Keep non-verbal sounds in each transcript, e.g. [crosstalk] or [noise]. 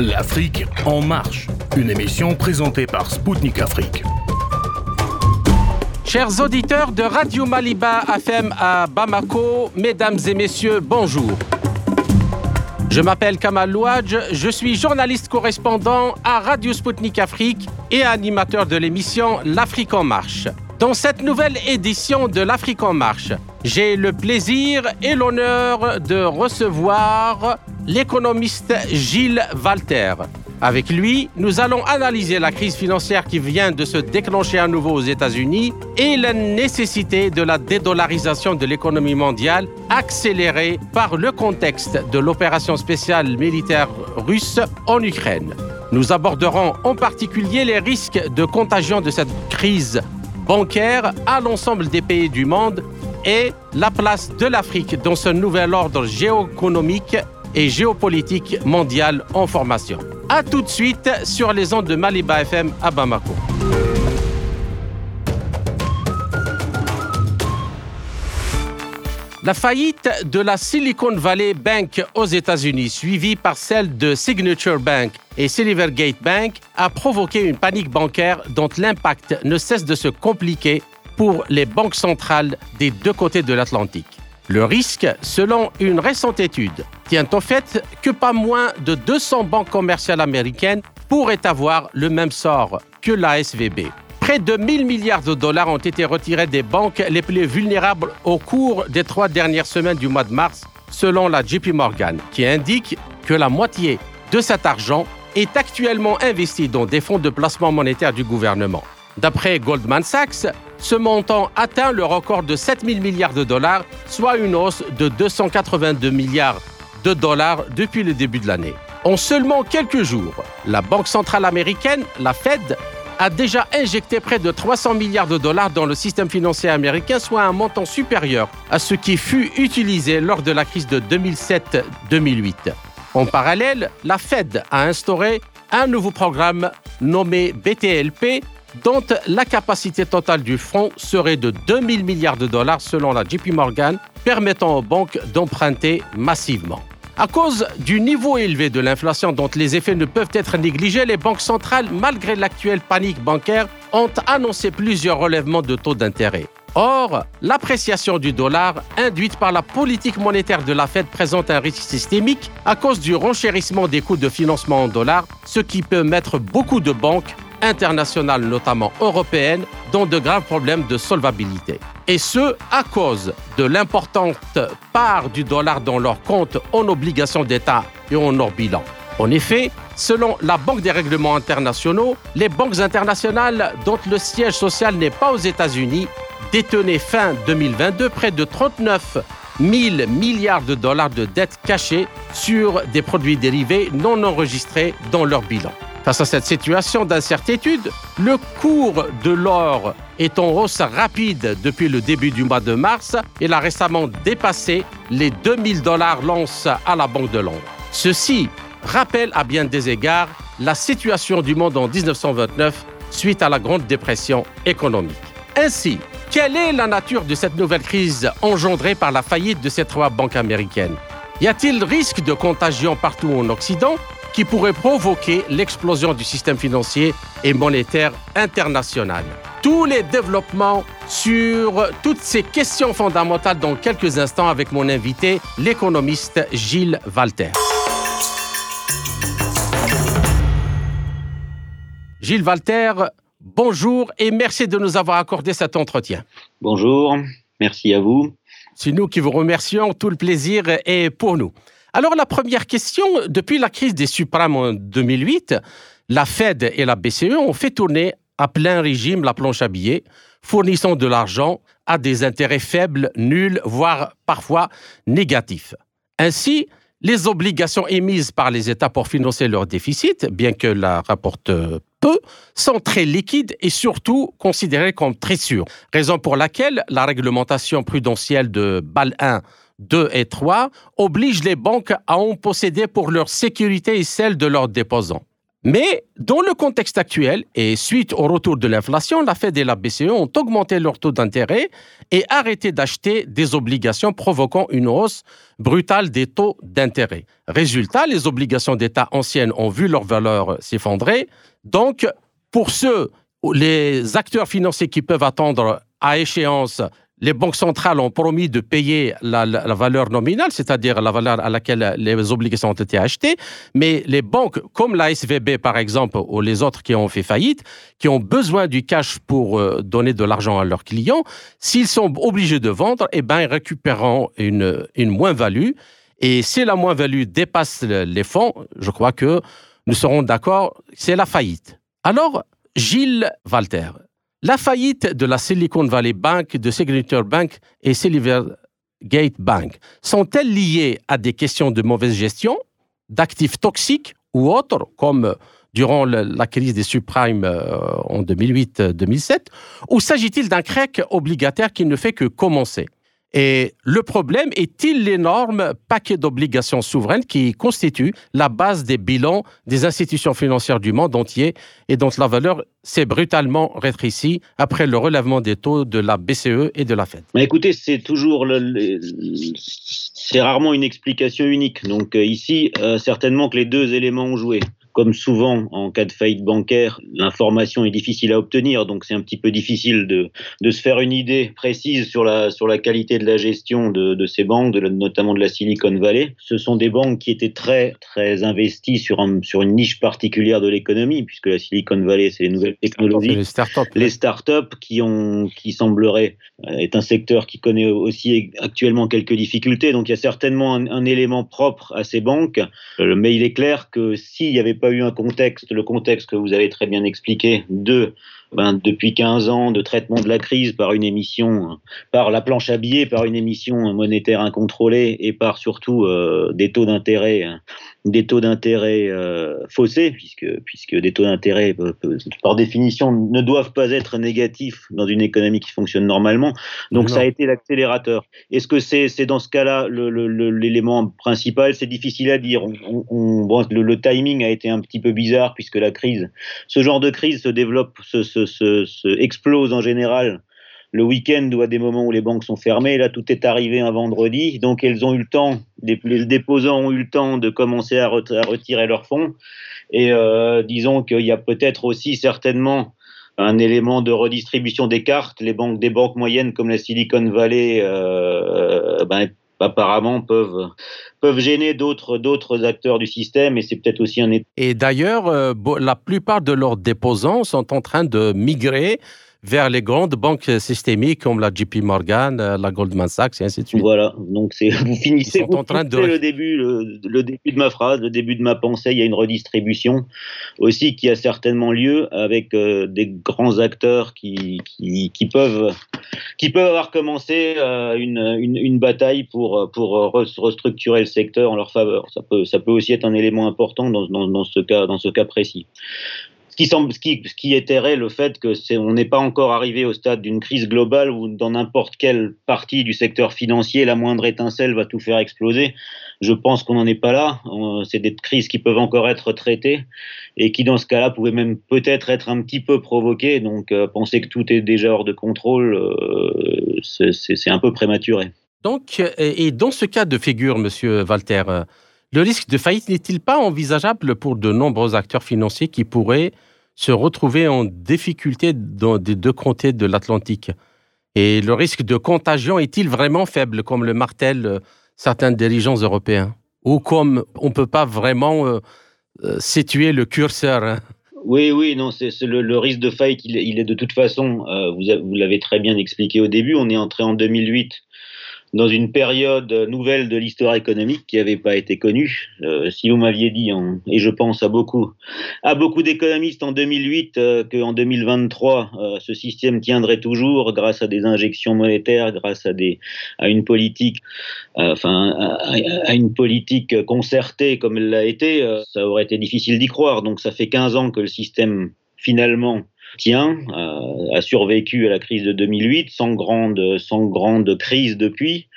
L'Afrique en marche, une émission présentée par Spoutnik Afrique. Chers auditeurs de Radio Maliba FM à Bamako, mesdames et messieurs, bonjour. Je m'appelle Kamal Louadj, je suis journaliste correspondant à Radio Spoutnik Afrique et animateur de l'émission L'Afrique en marche. Dans cette nouvelle édition de l'Afrique en marche, j'ai le plaisir et l'honneur de recevoir l'économiste Gilles Walter. Avec lui, nous allons analyser la crise financière qui vient de se déclencher à nouveau aux États-Unis et la nécessité de la dédollarisation de l'économie mondiale accélérée par le contexte de l'opération spéciale militaire russe en Ukraine. Nous aborderons en particulier les risques de contagion de cette crise bancaire à l'ensemble des pays du monde et la place de l'Afrique dans ce nouvel ordre géoéconomique et géopolitique mondial en formation. A tout de suite sur les ondes de Maliba FM à Bamako. La faillite de la Silicon Valley Bank aux États-Unis, suivie par celle de Signature Bank et Silvergate Bank, a provoqué une panique bancaire dont l'impact ne cesse de se compliquer pour les banques centrales des deux côtés de l'Atlantique. Le risque, selon une récente étude, tient au fait que pas moins de 200 banques commerciales américaines pourraient avoir le même sort que la SVB. Près de 1000 milliards de dollars ont été retirés des banques les plus vulnérables au cours des trois dernières semaines du mois de mars, selon la JP Morgan, qui indique que la moitié de cet argent est actuellement investi dans des fonds de placement monétaire du gouvernement. D'après Goldman Sachs, ce montant atteint le record de 7 000 milliards de dollars, soit une hausse de 282 milliards de dollars depuis le début de l'année. En seulement quelques jours, la Banque centrale américaine, la Fed, a déjà injecté près de 300 milliards de dollars dans le système financier américain, soit un montant supérieur à ce qui fut utilisé lors de la crise de 2007-2008. En parallèle, la Fed a instauré un nouveau programme nommé BTLP, dont la capacité totale du fonds serait de 2000 milliards de dollars selon la JP Morgan, permettant aux banques d'emprunter massivement. À cause du niveau élevé de l'inflation dont les effets ne peuvent être négligés, les banques centrales, malgré l'actuelle panique bancaire, ont annoncé plusieurs relèvements de taux d'intérêt. Or, l'appréciation du dollar induite par la politique monétaire de la Fed présente un risque systémique à cause du renchérissement des coûts de financement en dollars, ce qui peut mettre beaucoup de banques internationales, notamment européennes, dans de graves problèmes de solvabilité. Et ce, à cause de l'importante part du dollar dans leurs comptes en obligations d'État et en hors bilan. En effet, selon la Banque des règlements internationaux, les banques internationales dont le siège social n'est pas aux États-Unis détenaient fin 2022 près de 39 000 milliards de dollars de dettes cachées sur des produits dérivés non enregistrés dans leur bilan. Face à cette situation d'incertitude, le cours de l'or est en hausse rapide depuis le début du mois de mars. Il a récemment dépassé les 2000 dollars l'once à la Banque de Londres. Ceci rappelle à bien des égards la situation du monde en 1929 suite à la Grande Dépression économique. Ainsi, quelle est la nature de cette nouvelle crise engendrée par la faillite de ces trois banques américaines? Y a-t-il risque de contagion partout en Occident qui pourrait provoquer l'explosion du système financier et monétaire international? Tous les développements sur toutes ces questions fondamentales dans quelques instants avec mon invité, l'économiste Gilles Walter. Gilles Walter, bonjour et merci de nous avoir accordé cet entretien. Bonjour, merci à vous. C'est nous qui vous remercions, tout le plaisir est pour nous. Alors la première question, depuis la crise des suprêmes en 2008, la Fed et la BCE ont fait tourner à plein régime la planche à billets, fournissant de l'argent à des intérêts faibles, nuls, voire parfois négatifs. Ainsi, les obligations émises par les États pour financer leur déficit, bien que la rapporte sont très liquides et surtout considérées comme très sûres. Raison pour laquelle la réglementation prudentielle de BAL 1 2 et 3 obligent les banques à en posséder pour leur sécurité et celle de leurs déposants. Mais dans le contexte actuel et suite au retour de l'inflation, la Fed et la BCE ont augmenté leur taux d'intérêt et arrêté d'acheter des obligations provoquant une hausse brutale des taux d'intérêt. Résultat, les obligations d'État anciennes ont vu leur valeur s'effondrer. Donc, pour ceux, les acteurs financiers qui peuvent attendre à échéance les banques centrales ont promis de payer la, valeur nominale, c'est-à-dire la valeur à laquelle les obligations ont été achetées, mais les banques comme la SVB par exemple ou les autres qui ont fait faillite, qui ont besoin du cash pour euh, donner de l'argent à leurs clients, s'ils sont obligés de vendre, eh ben, ils récupéreront une, une moins-value. Et si la moins-value dépasse les fonds, je crois que nous serons d'accord, c'est la faillite. Alors, Gilles Walter, la faillite de la Silicon Valley Bank, de Signature Bank et Silvergate Bank sont-elles liées à des questions de mauvaise gestion, d'actifs toxiques ou autres, comme durant la crise des subprimes euh, en 2008-2007, ou s'agit-il d'un crack obligataire qui ne fait que commencer? Et le problème est-il l'énorme paquet d'obligations souveraines qui constitue la base des bilans des institutions financières du monde entier et dont la valeur s'est brutalement rétrécie après le relèvement des taux de la BCE et de la Fed? Mais Écoutez, c'est toujours c'est rarement une explication unique. Donc euh, ici, euh, certainement que les deux éléments ont joué comme souvent en cas de faillite bancaire, l'information est difficile à obtenir, donc c'est un petit peu difficile de, de, se faire une idée précise sur la, sur la qualité de la gestion de, de ces banques, de, notamment de la Silicon Valley. Ce sont des banques qui étaient très, très investies sur, un, sur une niche particulière de l'économie, puisque la Silicon Valley, c'est les nouvelles technologies. Les startups. Les startups qui, ont, qui sembleraient euh, est un secteur qui connaît aussi actuellement quelques difficultés, donc il y a certainement un, un élément propre à ces banques, euh, mais il est clair que s'il y avait pas eu un contexte, le contexte que vous avez très bien expliqué, de ben, depuis 15 ans de traitement de la crise par une émission, par la planche à billets, par une émission monétaire incontrôlée et par surtout euh, des taux d'intérêt des taux d'intérêt euh, faussés, puisque, puisque des taux d'intérêt, euh, par définition, ne doivent pas être négatifs dans une économie qui fonctionne normalement. Donc ça a été l'accélérateur. Est-ce que c'est c'est dans ce cas-là l'élément principal? C'est difficile à dire. On, bon, le, timing a été un petit peu bizarre, puisque la crise, ce genre de crise se développe, se, se, se, se explose en général le week-end ou à des moments où les banques sont fermées. Là, tout est arrivé un vendredi, donc elles ont eu le temps, les, déposants ont eu le temps de commencer à, retirer leurs fonds. Et euh, disons qu'il y a peut-être aussi certainement un élément de redistribution des cartes. Les banques, des banques moyennes comme la Silicon Valley, euh, ben, apparemment peuvent peuvent gêner d'autres d'autres acteurs du système et c'est peut-être aussi un et d'ailleurs euh, la plupart de leurs déposants sont en train de migrer vers les grandes banques systémiques comme la JP Morgan, euh, la Goldman Sachs et ainsi de suite. Voilà, donc vous finissez, vous en train de... le début, le, début de ma phrase, le début de ma pensée. Il y a une redistribution aussi qui a certainement lieu avec euh, des grands acteurs qui, qui, qui, peuvent qui peuvent avoir commencé euh, une, une, une, bataille pour pour restructurer le secteur en leur faveur. Ça peut ça peut aussi être un élément important dans, dans, dans ce cas dans ce cas précis ce qui, ce étairait le fait que c'est, on n'est pas encore arrivé au stade d'une crise globale où dans n'importe quelle partie du secteur financier, la moindre étincelle va tout faire exploser. Je pense qu'on n'en est pas là. C'est des crises qui peuvent encore être traitées et qui, dans ce cas-là, pouvaient même peut-être être un petit peu provoquées. Donc, euh, penser que tout est déjà hors de contrôle, euh, c'est un peu prématuré. Donc, et dans ce cas de figure, Monsieur Walter, euh, le risque de faillite n'est-il pas envisageable pour de nombreux acteurs financiers qui pourraient se retrouver en difficulté dans des deux côtés de l'Atlantique. Et le risque de contagion est-il vraiment faible, comme le martèlent euh, certains dirigeants européens? Ou comme on ne peut pas vraiment euh, euh, situer le curseur hein? Oui, oui, non, c'est le, risque de faillite, il, est de toute façon, vous l'avez très bien expliqué au début, on est entré en 2008 dans une période nouvelle de l'histoire économique qui n'avait pas été connue. Euh, si vous m'aviez dit, et je pense à beaucoup, à beaucoup d'économistes en 2008, euh, qu'en 2023, euh, ce système tiendrait toujours grâce à des injections monétaires, grâce à, une politique, enfin, à, à, une politique concertée comme elle l'a été, ça aurait été difficile d'y croire. Donc ça fait 15 ans que le système finalement tient, euh, a survécu à la crise de 2008 sans grande, sans grande crise depuis.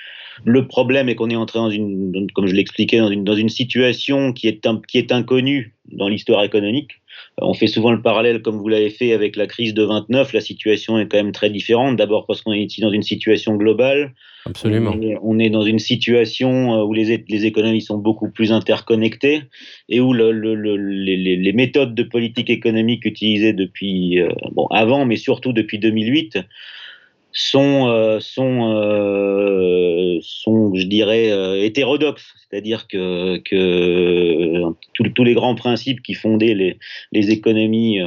Le problème est qu'on est entré dans une, comme je l'expliquais, dans une, situation qui est, qui est inconnue dans l'histoire économique. On fait souvent le parallèle, comme vous l'avez fait, avec la crise de 29. La situation est quand même très différente. D'abord parce qu'on est ici dans une situation globale. Absolument. On est, dans une situation euh, où les, les, économies sont beaucoup plus interconnectées et où le, le, les, les, méthodes de politique économique utilisées depuis, euh, bon, avant, mais surtout depuis 2008, sont, euh, sont, euh, sont, je dirais, euh, hétérodoxes. C'est-à-dire que, que tous les grands principes qui fondaient les, les économies,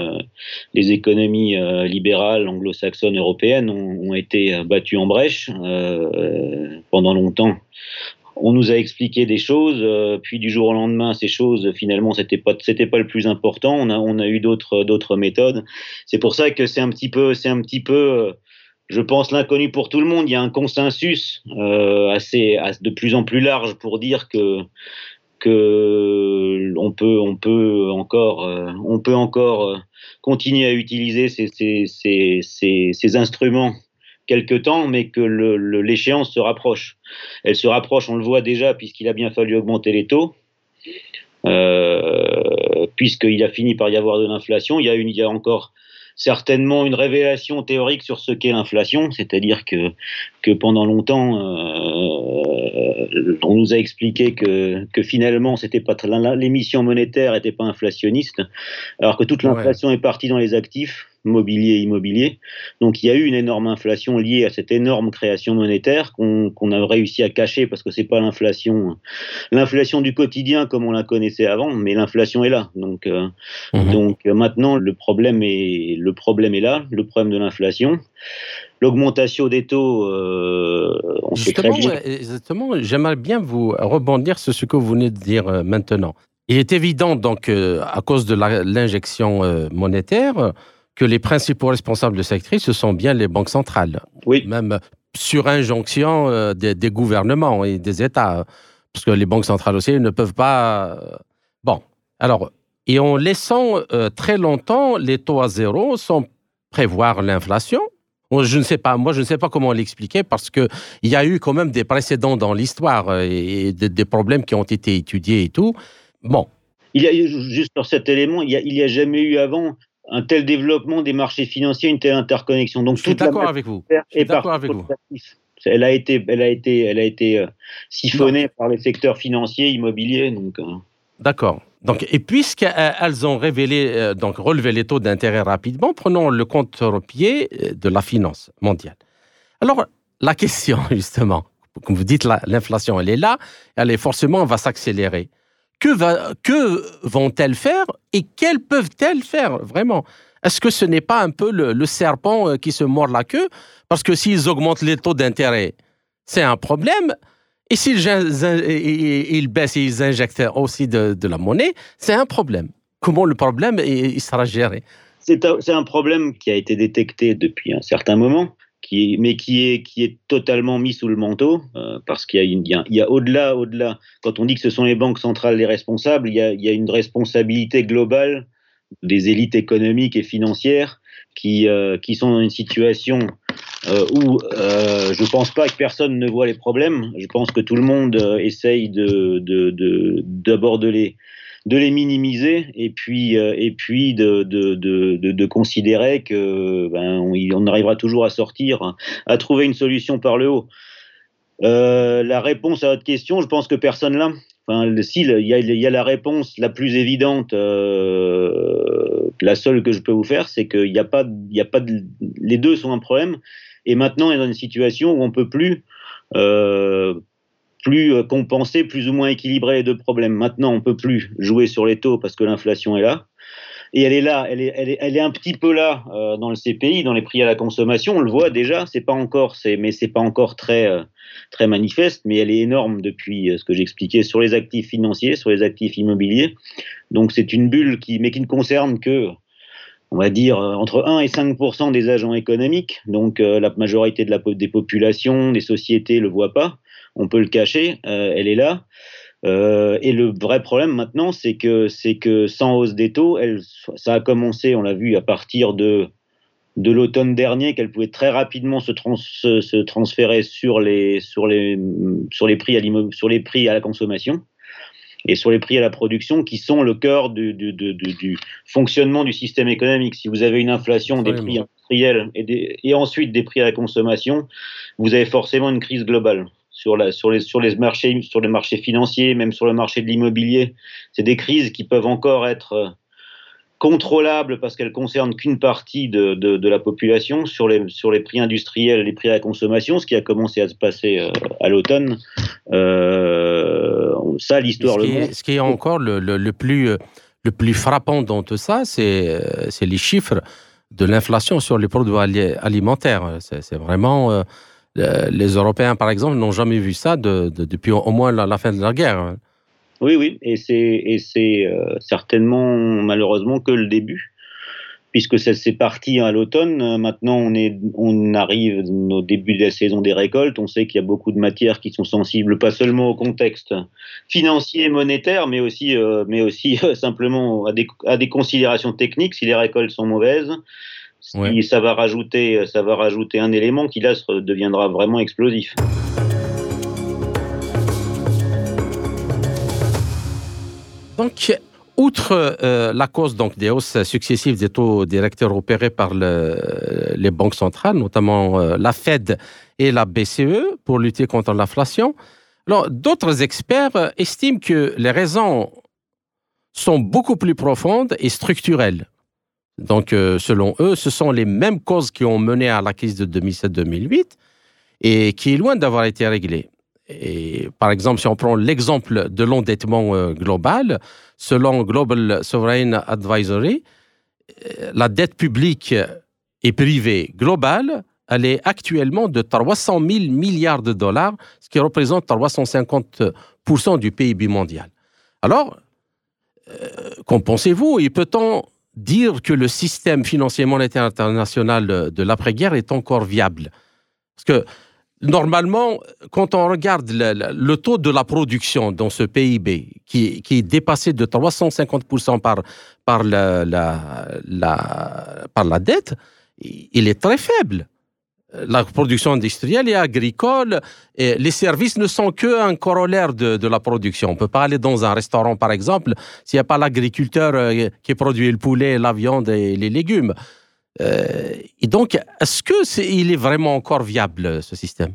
les économies libérales anglo-saxonnes européennes ont, ont, été battus en brèche pendant longtemps on nous a expliqué des choses, puis du jour au lendemain, ces choses, finalement, c'était pas, c'était pas le plus important. On a, on a eu d'autres, d'autres méthodes. C'est pour ça que c'est un petit peu, c'est un petit peu, je pense, l'inconnu pour tout le monde. Il y a un consensus euh, assez, de plus en plus large pour dire que que on peut on peut encore euh, on peut encore euh, continuer à utiliser ces, ces, ces, ces, instruments quelque temps, mais que l'échéance se rapproche. Elle se rapproche, on le voit déjà, puisqu'il a bien fallu augmenter les taux. Euh, puisqu'il a fini par y avoir de l'inflation, il y a, une, il y a encore certainement une révélation théorique sur ce qu'est l'inflation, c'est-à-dire que, que pendant longtemps, euh, on nous a expliqué que, que finalement, c'était pas l'émission monétaire n'était pas inflationniste, alors que toute l'inflation est partie dans les actifs mobilier immobilier. Donc il y a eu une énorme inflation liée à cette énorme création monétaire qu'on a réussi à cacher parce que c'est pas l'inflation l'inflation du quotidien comme on la connaissait avant, mais l'inflation est là. Donc euh, mhm. donc euh, maintenant le problème est le problème est là, le problème de l'inflation. L'augmentation des taux, euh, on justement, sait très bien. Exactement, j'aimerais bien vous rebondir sur ce que vous venez de dire maintenant. Il est évident donc à cause de l'injection monétaire, que les principaux responsables de cette crise, ce sont bien les banques centrales. Oui. Même sur injonction euh, des, gouvernements et des États. Parce que les banques centrales aussi ne peuvent pas. Euh, bon. Alors, et en laissant euh, très longtemps les taux à zéro sans prévoir l'inflation, je ne sais pas, moi je ne sais pas comment l'expliquer parce qu'il y a eu quand même des précédents dans l'histoire et des, problèmes qui ont été étudiés et tout. Bon, il y a juste sur cet élément, il n'y a, a, jamais eu avant un tel développement des marchés financiers, une telle interconnexion. Donc, je suis d'accord avec vous. Je suis d'accord avec vous. Elle a été, elle a été, elle a été euh, siphonnée par les secteurs financiers, immobiliers. Donc, euh. D'accord. Donc, et puisqu'elles ont révélé, euh, donc relevé les taux d'intérêt rapidement, prenons le contre-pied de la finance mondiale. Alors, la question, [laughs] justement, comme vous dites, l'inflation, elle est là, elle est forcément, va s'accélérer que, vont-elles faire et quelles peuvent-elles faire vraiment? Est-ce que ce n'est pas un peu le, serpent euh, qui se mord la queue? Parce que s'ils augmentent les taux d'intérêt, c'est un problème. Et s'ils ils baissent et ils injectent aussi de, la monnaie, c'est un problème. Comment le problème il sera géré? C'est un problème qui a été détecté depuis un certain moment mais qui est, totalement mis sous le manteau, euh, parce qu'il y a, au-delà, quand on dit que ce sont les banques centrales les responsables, il y a, une responsabilité globale des élites économiques et financières qui, euh, sont dans une situation euh, où je ne pense pas que personne ne voit les problèmes. Je pense que tout le monde essaye de, de, de, d'aborder les, de les minimiser et puis, euh, et puis de, de, de, de, considérer que ben, on, arrivera toujours à sortir, à trouver une solution par le haut. Euh, la réponse à votre question, je pense que personne l'a. Enfin, si, il y, a, la réponse la plus évidente, euh, la seule que je peux vous faire, c'est qu'il n'y a pas, il a pas les deux sont un problème. Et maintenant, on est dans une situation où on peut plus plus euh, compenser, plus ou moins équilibrer les deux problèmes. Maintenant, on peut plus jouer sur les taux parce que l'inflation est là. Et elle est là, elle est, un petit peu là euh, dans le CPI, dans les prix à la consommation. On le voit déjà, c'est pas encore, mais c'est pas encore très, euh, très manifeste, mais elle est énorme depuis ce que j'expliquais sur les actifs financiers, sur les actifs immobiliers. Donc c'est une bulle qui, mais qui ne concerne que, on va dire, entre 1 et 5 des agents économiques. Donc la majorité de la, des populations, des sociétés le voient pas on peut le cacher, euh, elle est là. Euh, et le vrai problème maintenant, c'est que, c'est que sans hausse des taux, elle, ça a commencé, on l'a vu, à partir de de l'automne dernier qu'elle pouvait très rapidement se, se, transférer sur les, sur les, sur les prix à sur les prix à la consommation et sur les prix à la production qui sont le cœur du, du, du, du fonctionnement du système économique. Si vous avez une inflation des prix industriels et, et, ensuite des prix à la consommation, vous avez forcément une crise globale. Sur, la, sur, les, sur les marchés, sur les marchés financiers, même sur le marché de l'immobilier, c'est des crises qui peuvent encore être contrôlable parce qu'elle concerne qu'une partie de, de, la population sur les, sur les prix industriels, les prix à la consommation, ce qui a commencé à se passer euh, à l'automne. Euh, ça, l'histoire le montre. Ce qui est encore le, le, plus, le plus frappant dans tout ça, c'est euh, les chiffres de l'inflation sur les produits alimentaires. C'est vraiment... les Européens, par exemple, n'ont jamais vu ça de, depuis au moins la, fin de la guerre. Oui, oui, et c'est euh, certainement malheureusement que le début, puisque c'est parti à l'automne. Maintenant, on, arrive au début de la saison des récoltes. On sait qu'il y a beaucoup de matières qui sont sensibles, pas seulement au contexte financier et monétaire, mais aussi, euh, simplement à des considérations techniques. Si les récoltes sont mauvaises, ça va rajouter, ça va rajouter un élément qui là deviendra vraiment explosif. Donc, outre euh, la cause donc, des hausses successives des taux directeurs opérés par les banques centrales, notamment euh, la Fed et la BCE, pour lutter contre l'inflation, d'autres experts estiment que les raisons sont beaucoup plus profondes et structurelles. Donc, euh, selon eux, ce sont les mêmes causes qui ont mené à la crise de 2007-2008 et qui est loin d'avoir été réglée. Et par exemple, si on prend l'exemple de l'endettement euh, global, selon Global Sovereign Advisory, euh, la dette publique et privée globale, elle est actuellement de 300 000 milliards de dollars, ce qui représente 350% du PIB mondial. Alors, qu'en pensez-vous? Peut-on dire que le système financier monétaire international de l'après-guerre est encore viable Parce que Normalement, quand on regarde le, taux de la production dans ce PIB, qui, est dépassé de 350% par, par, la, par la dette, il est très faible. La production industrielle et agricole, et les services ne sont qu'un corollaire de, la production. On ne peut pas aller dans un restaurant, par exemple, s'il n'y a pas l'agriculteur euh, qui produit le poulet, la viande et les légumes. Euh, et donc, est-ce que il est vraiment encore viable ce système?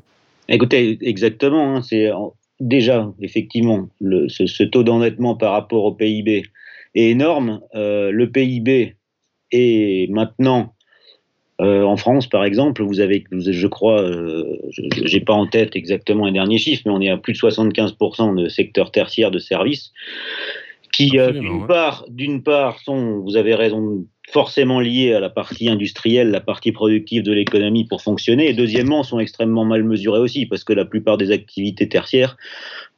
Écoutez, exactement. Hein, c'est déjà effectivement ce, taux d'endettement par rapport au PIB est énorme. Euh, le PIB est maintenant euh, en France, par exemple, vous avez, je crois, je n'ai pas en tête exactement les derniers chiffres, mais on est à plus de 75% de secteur tertiaire de services qui, d'une part, d'une part, sont, vous avez raison forcément liés à la partie industrielle, la partie productive de l'économie pour fonctionner, et deuxièmement sont extrêmement mal mesurés aussi, parce que la plupart des activités tertiaires,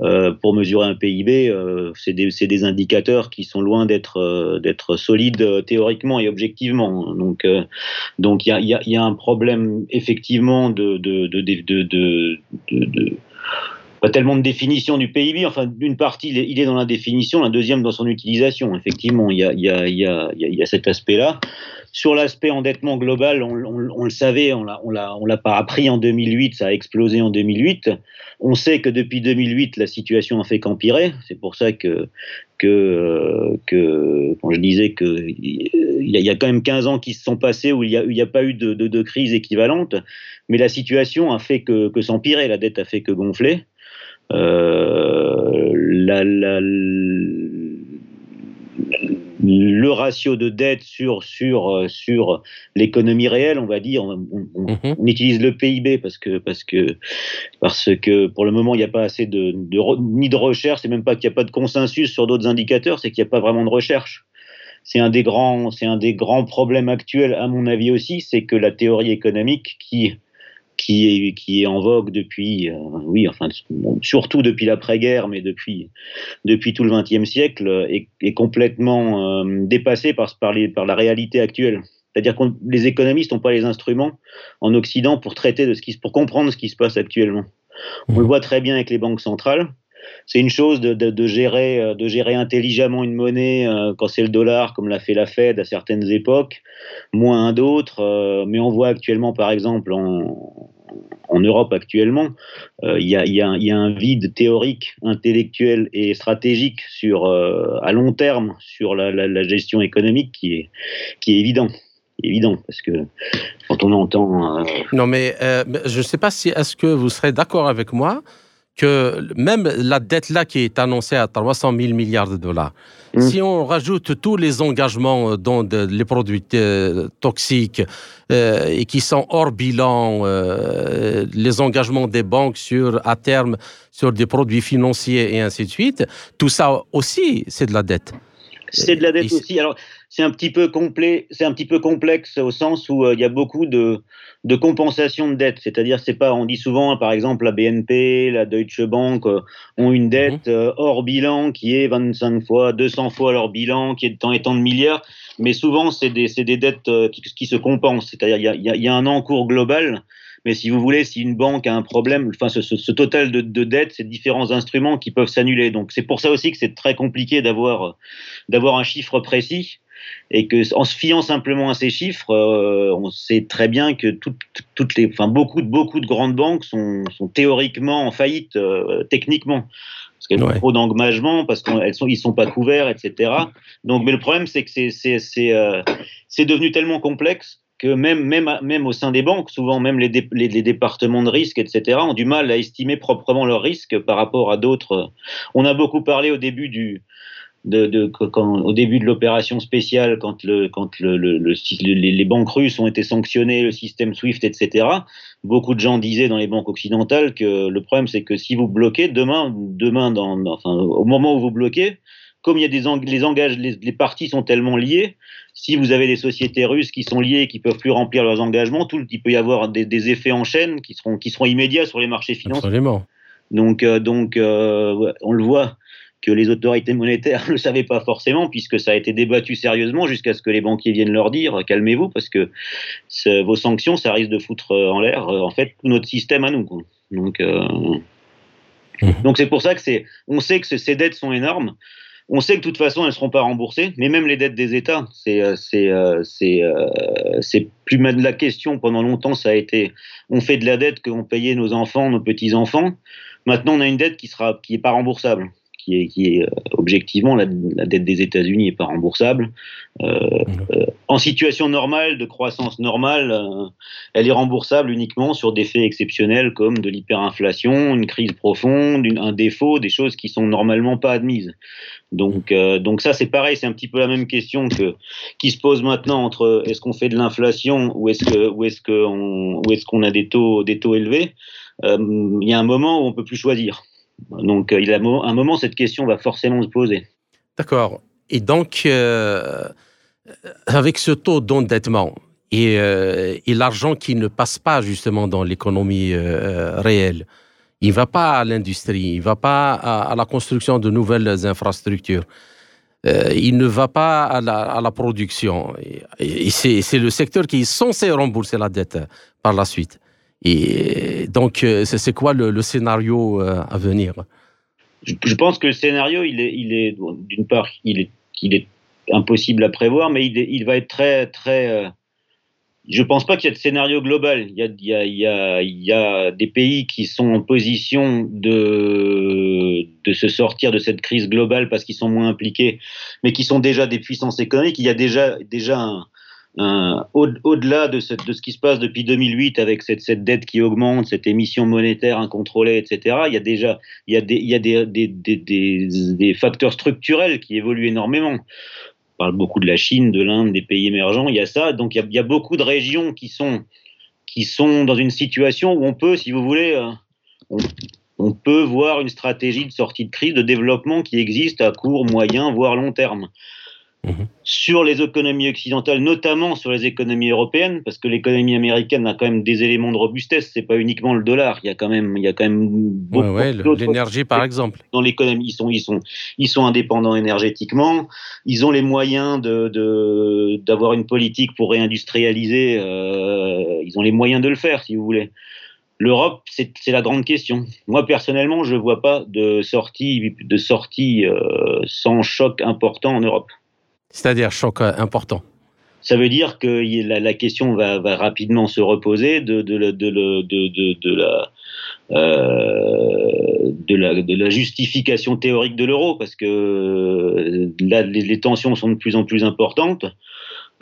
euh, pour mesurer un PIB, euh, c'est des, des, indicateurs qui sont loin d'être euh, d'être solides euh, théoriquement et objectivement. Donc donc il y a, y, a, y a, un problème effectivement de, de, de, de pas tellement de définition du PIB. Enfin, d'une partie, il est, dans la définition, la deuxième dans son utilisation. Effectivement, il y a, cet aspect-là. Sur l'aspect endettement global, on, le savait, on on l'a, pas appris en 2008, ça a explosé en 2008. On sait que depuis 2008, la situation a fait qu'empirer. C'est pour ça que, quand je disais que il y, a, quand même 15 ans qui se sont passés où il n'y a, pas eu de, crise équivalente, mais la situation a fait que, que s'empirer, la dette a fait que gonfler. Euh, le ratio de dette sur, sur, sur l'économie réelle, on va dire, on, mhm. utilise le PIB parce que, parce, que, parce que pour le moment, il n'y a pas assez de, ni de recherche, c'est même pas qu'il n'y a pas de consensus sur d'autres indicateurs, c'est qu'il n'y a pas vraiment de recherche. C'est un des grands, c'est un des grands problèmes actuels, à mon avis aussi, c'est que la théorie économique qui qui est, qui est en vogue depuis, euh, oui, enfin, surtout depuis l'après-guerre, mais depuis, depuis tout le XXe siècle, est, est complètement euh, dépassé par, par, les, par la réalité actuelle. C'est-à-dire que les économistes n'ont pas les instruments en Occident pour traiter de ce qui, pour comprendre ce qui se passe actuellement. On le mmh. voit très bien avec les banques centrales. C'est une chose de, gérer, de gérer intelligemment une monnaie quand c'est le dollar, comme l'a fait la Fed à certaines époques, moins d'autres. mais on voit actuellement, par exemple, en, Europe actuellement, euh, il y, a, un vide théorique, intellectuel et stratégique sur, euh, à long terme sur la, gestion économique qui est, évident évident parce que quand on entend. Euh, non, mais je ne sais pas si est-ce que vous serez d'accord avec moi que même la dette là qui est annoncée à 300 000 milliards de dollars, mmh. si on rajoute tous les engagements dans les produits euh, toxiques euh, et qui sont hors bilan, euh, les engagements des banques sur à terme sur des produits financiers et ainsi de suite, tout ça aussi c'est de la dette. C'est de la dette aussi. Alors c'est un petit peu complet, c'est un petit peu complexe au sens où il y a beaucoup de de compensation de dette. C'est-à-dire, c'est pas, on dit souvent, par exemple, la BNP, la Deutsche Bank euh, ont une dette mhm. euh, hors bilan qui est 25 fois, 200 fois leur bilan, qui est en étant de milliards. Mais souvent, c'est des, des, dettes euh, qui, se compensent. C'est-à-dire, il y a, y a, un encours global. Mais si vous voulez, si une banque a un problème, enfin, ce, ce, total de, de dettes, c'est différents instruments qui peuvent s'annuler. Donc, c'est pour ça aussi que c'est très compliqué d'avoir, d'avoir un chiffre précis et que en se fiant simplement à ces chiffres, euh, on sait très bien que toutes, les, enfin beaucoup de beaucoup de grandes banques sont, théoriquement en faillite euh, techniquement parce qu'elles ont trop d'engagement, parce qu'ils sont ils sont pas couverts, etc. Donc, mais le problème c'est que c'est c'est c'est euh, devenu tellement complexe que même, même, même au sein des banques, souvent même les, les, les, départements de risque, etc., ont du mal à estimer proprement leurs risques par rapport à d'autres. On a beaucoup parlé au début du, de, quand, au début de l'opération spéciale, quand, le, quand le, le, les banques russes ont été sanctionnées, le système SWIFT, etc., beaucoup de gens disaient dans les banques occidentales que le problème, c'est que si vous bloquez, demain, demain dans, enfin, au moment où vous bloquez, comme il y a des les engages, les, les, parties sont tellement liées, si vous avez des sociétés russes qui sont liées et qui peuvent plus remplir leurs engagements, tout, il peut y avoir des, des, effets en chaîne qui seront, qui seront immédiats sur les marchés financiers. Absolument. Donc, euh, donc euh, on le voit que les autorités monétaires [laughs] ne le savaient pas forcément, puisque ça a été débattu sérieusement jusqu'à ce que les banquiers viennent leur dire calmez-vous, parce que vos sanctions, ça risque de foutre en l'air, en fait, tout notre système à nous. Donc, euh, mmh. donc c'est pour ça que c'est, on sait que ces dettes sont énormes. On sait que de toute façon, elles ne seront pas remboursées, mais même les dettes des États, c'est euh, euh, c'est plus mal de la question. Pendant longtemps, ça a été on fait de la dette que vont payer nos enfants, nos petits-enfants. Maintenant, on a une dette qui sera qui est pas remboursable qui est, qui est euh, objectivement la, dette des États-Unis n'est pas remboursable. Euh, euh, en situation normale, de croissance normale, elle est remboursable uniquement sur des faits exceptionnels comme de l'hyperinflation, une crise profonde, un défaut, des choses qui sont normalement pas admises. Donc, donc ça c'est pareil, c'est un petit peu la même question que qui se pose maintenant entre est-ce qu'on fait de l'inflation ou est-ce que ou est-ce qu'on est-ce qu'on a des taux des taux élevés? Il y a un moment où on peut plus choisir. Donc, euh, il a un moment, cette question va forcément se poser. D'accord. Et donc, euh, avec ce taux d'endettement euh, et, l'argent qui ne passe pas justement dans l'économie réelle, il ne va pas à l'industrie, il ne va pas à, la construction de nouvelles infrastructures. il ne va pas à la, production. c'est le secteur qui est censé rembourser la dette par la suite. Et donc, euh, c'est quoi le, scénario euh, à venir? Je, pense que le scénario, il est, d'une part, il est, impossible à prévoir, mais il, va être très, très. Euh, je ne pense pas qu'il y ait de scénario global. Il y, a, des pays qui sont en position de, se sortir de cette crise globale parce qu'ils sont moins impliqués, mais qui sont déjà des puissances économiques. Il y a déjà, déjà au-delà de, ce qui se passe depuis 2008 avec cette, dette qui augmente, cette émission monétaire incontrôlée, etc., il y a déjà il y a des, facteurs structurels qui évoluent énormément. On parle beaucoup de la Chine, de l'Inde, des pays émergents, il y a ça. Donc il y a, beaucoup de régions qui sont, qui sont dans une situation où on peut, si vous voulez, euh, on peut voir une stratégie de sortie de crise, de développement qui existe à court, moyen, voire long terme. Mhm. Sur les économies occidentales, notamment sur les économies européennes, parce que l'économie américaine a quand même des éléments de robustesse. C'est pas uniquement le dollar. Il y a quand même, il y a quand même beaucoup ouais, l'énergie par exemple. Dans l'économie, ils sont, ils sont, ils sont indépendants énergétiquement. Ils ont les moyens de d'avoir une politique pour réindustrialiser. Euh, ils ont les moyens de le faire, si vous voulez. l'Europe, c'est la grande question. Moi, personnellement, je ne vois pas de sortie, de sortie euh, sans choc important en Europe. C'est-à-dire choc euh, important ça veut dire que la, question va, rapidement se reposer de, la, euh, justification théorique de l'euro, parce que là, les, tensions sont de plus en plus importantes.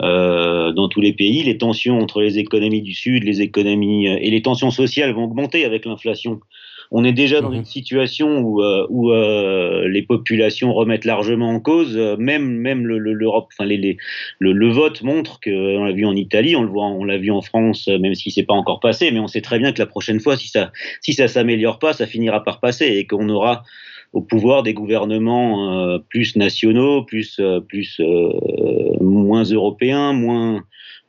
Euh, dans tous les pays. Les tensions entre les économies du Sud, les économies euh, et les tensions sociales vont augmenter avec l'inflation. On est déjà dans mhm. une situation où, euh, où euh, les populations remettent largement en cause, euh, même même l'Europe, enfin les, les, le, le, vote montre que on l'a vu en Italie, on le voit, on l'a vu en France, même si c'est pas encore passé, mais on sait très bien que la prochaine fois, si ça si ça s'améliore pas, ça finira par passer et qu'on aura au pouvoir des gouvernements euh, plus nationaux, plus, plus moins européens, moins,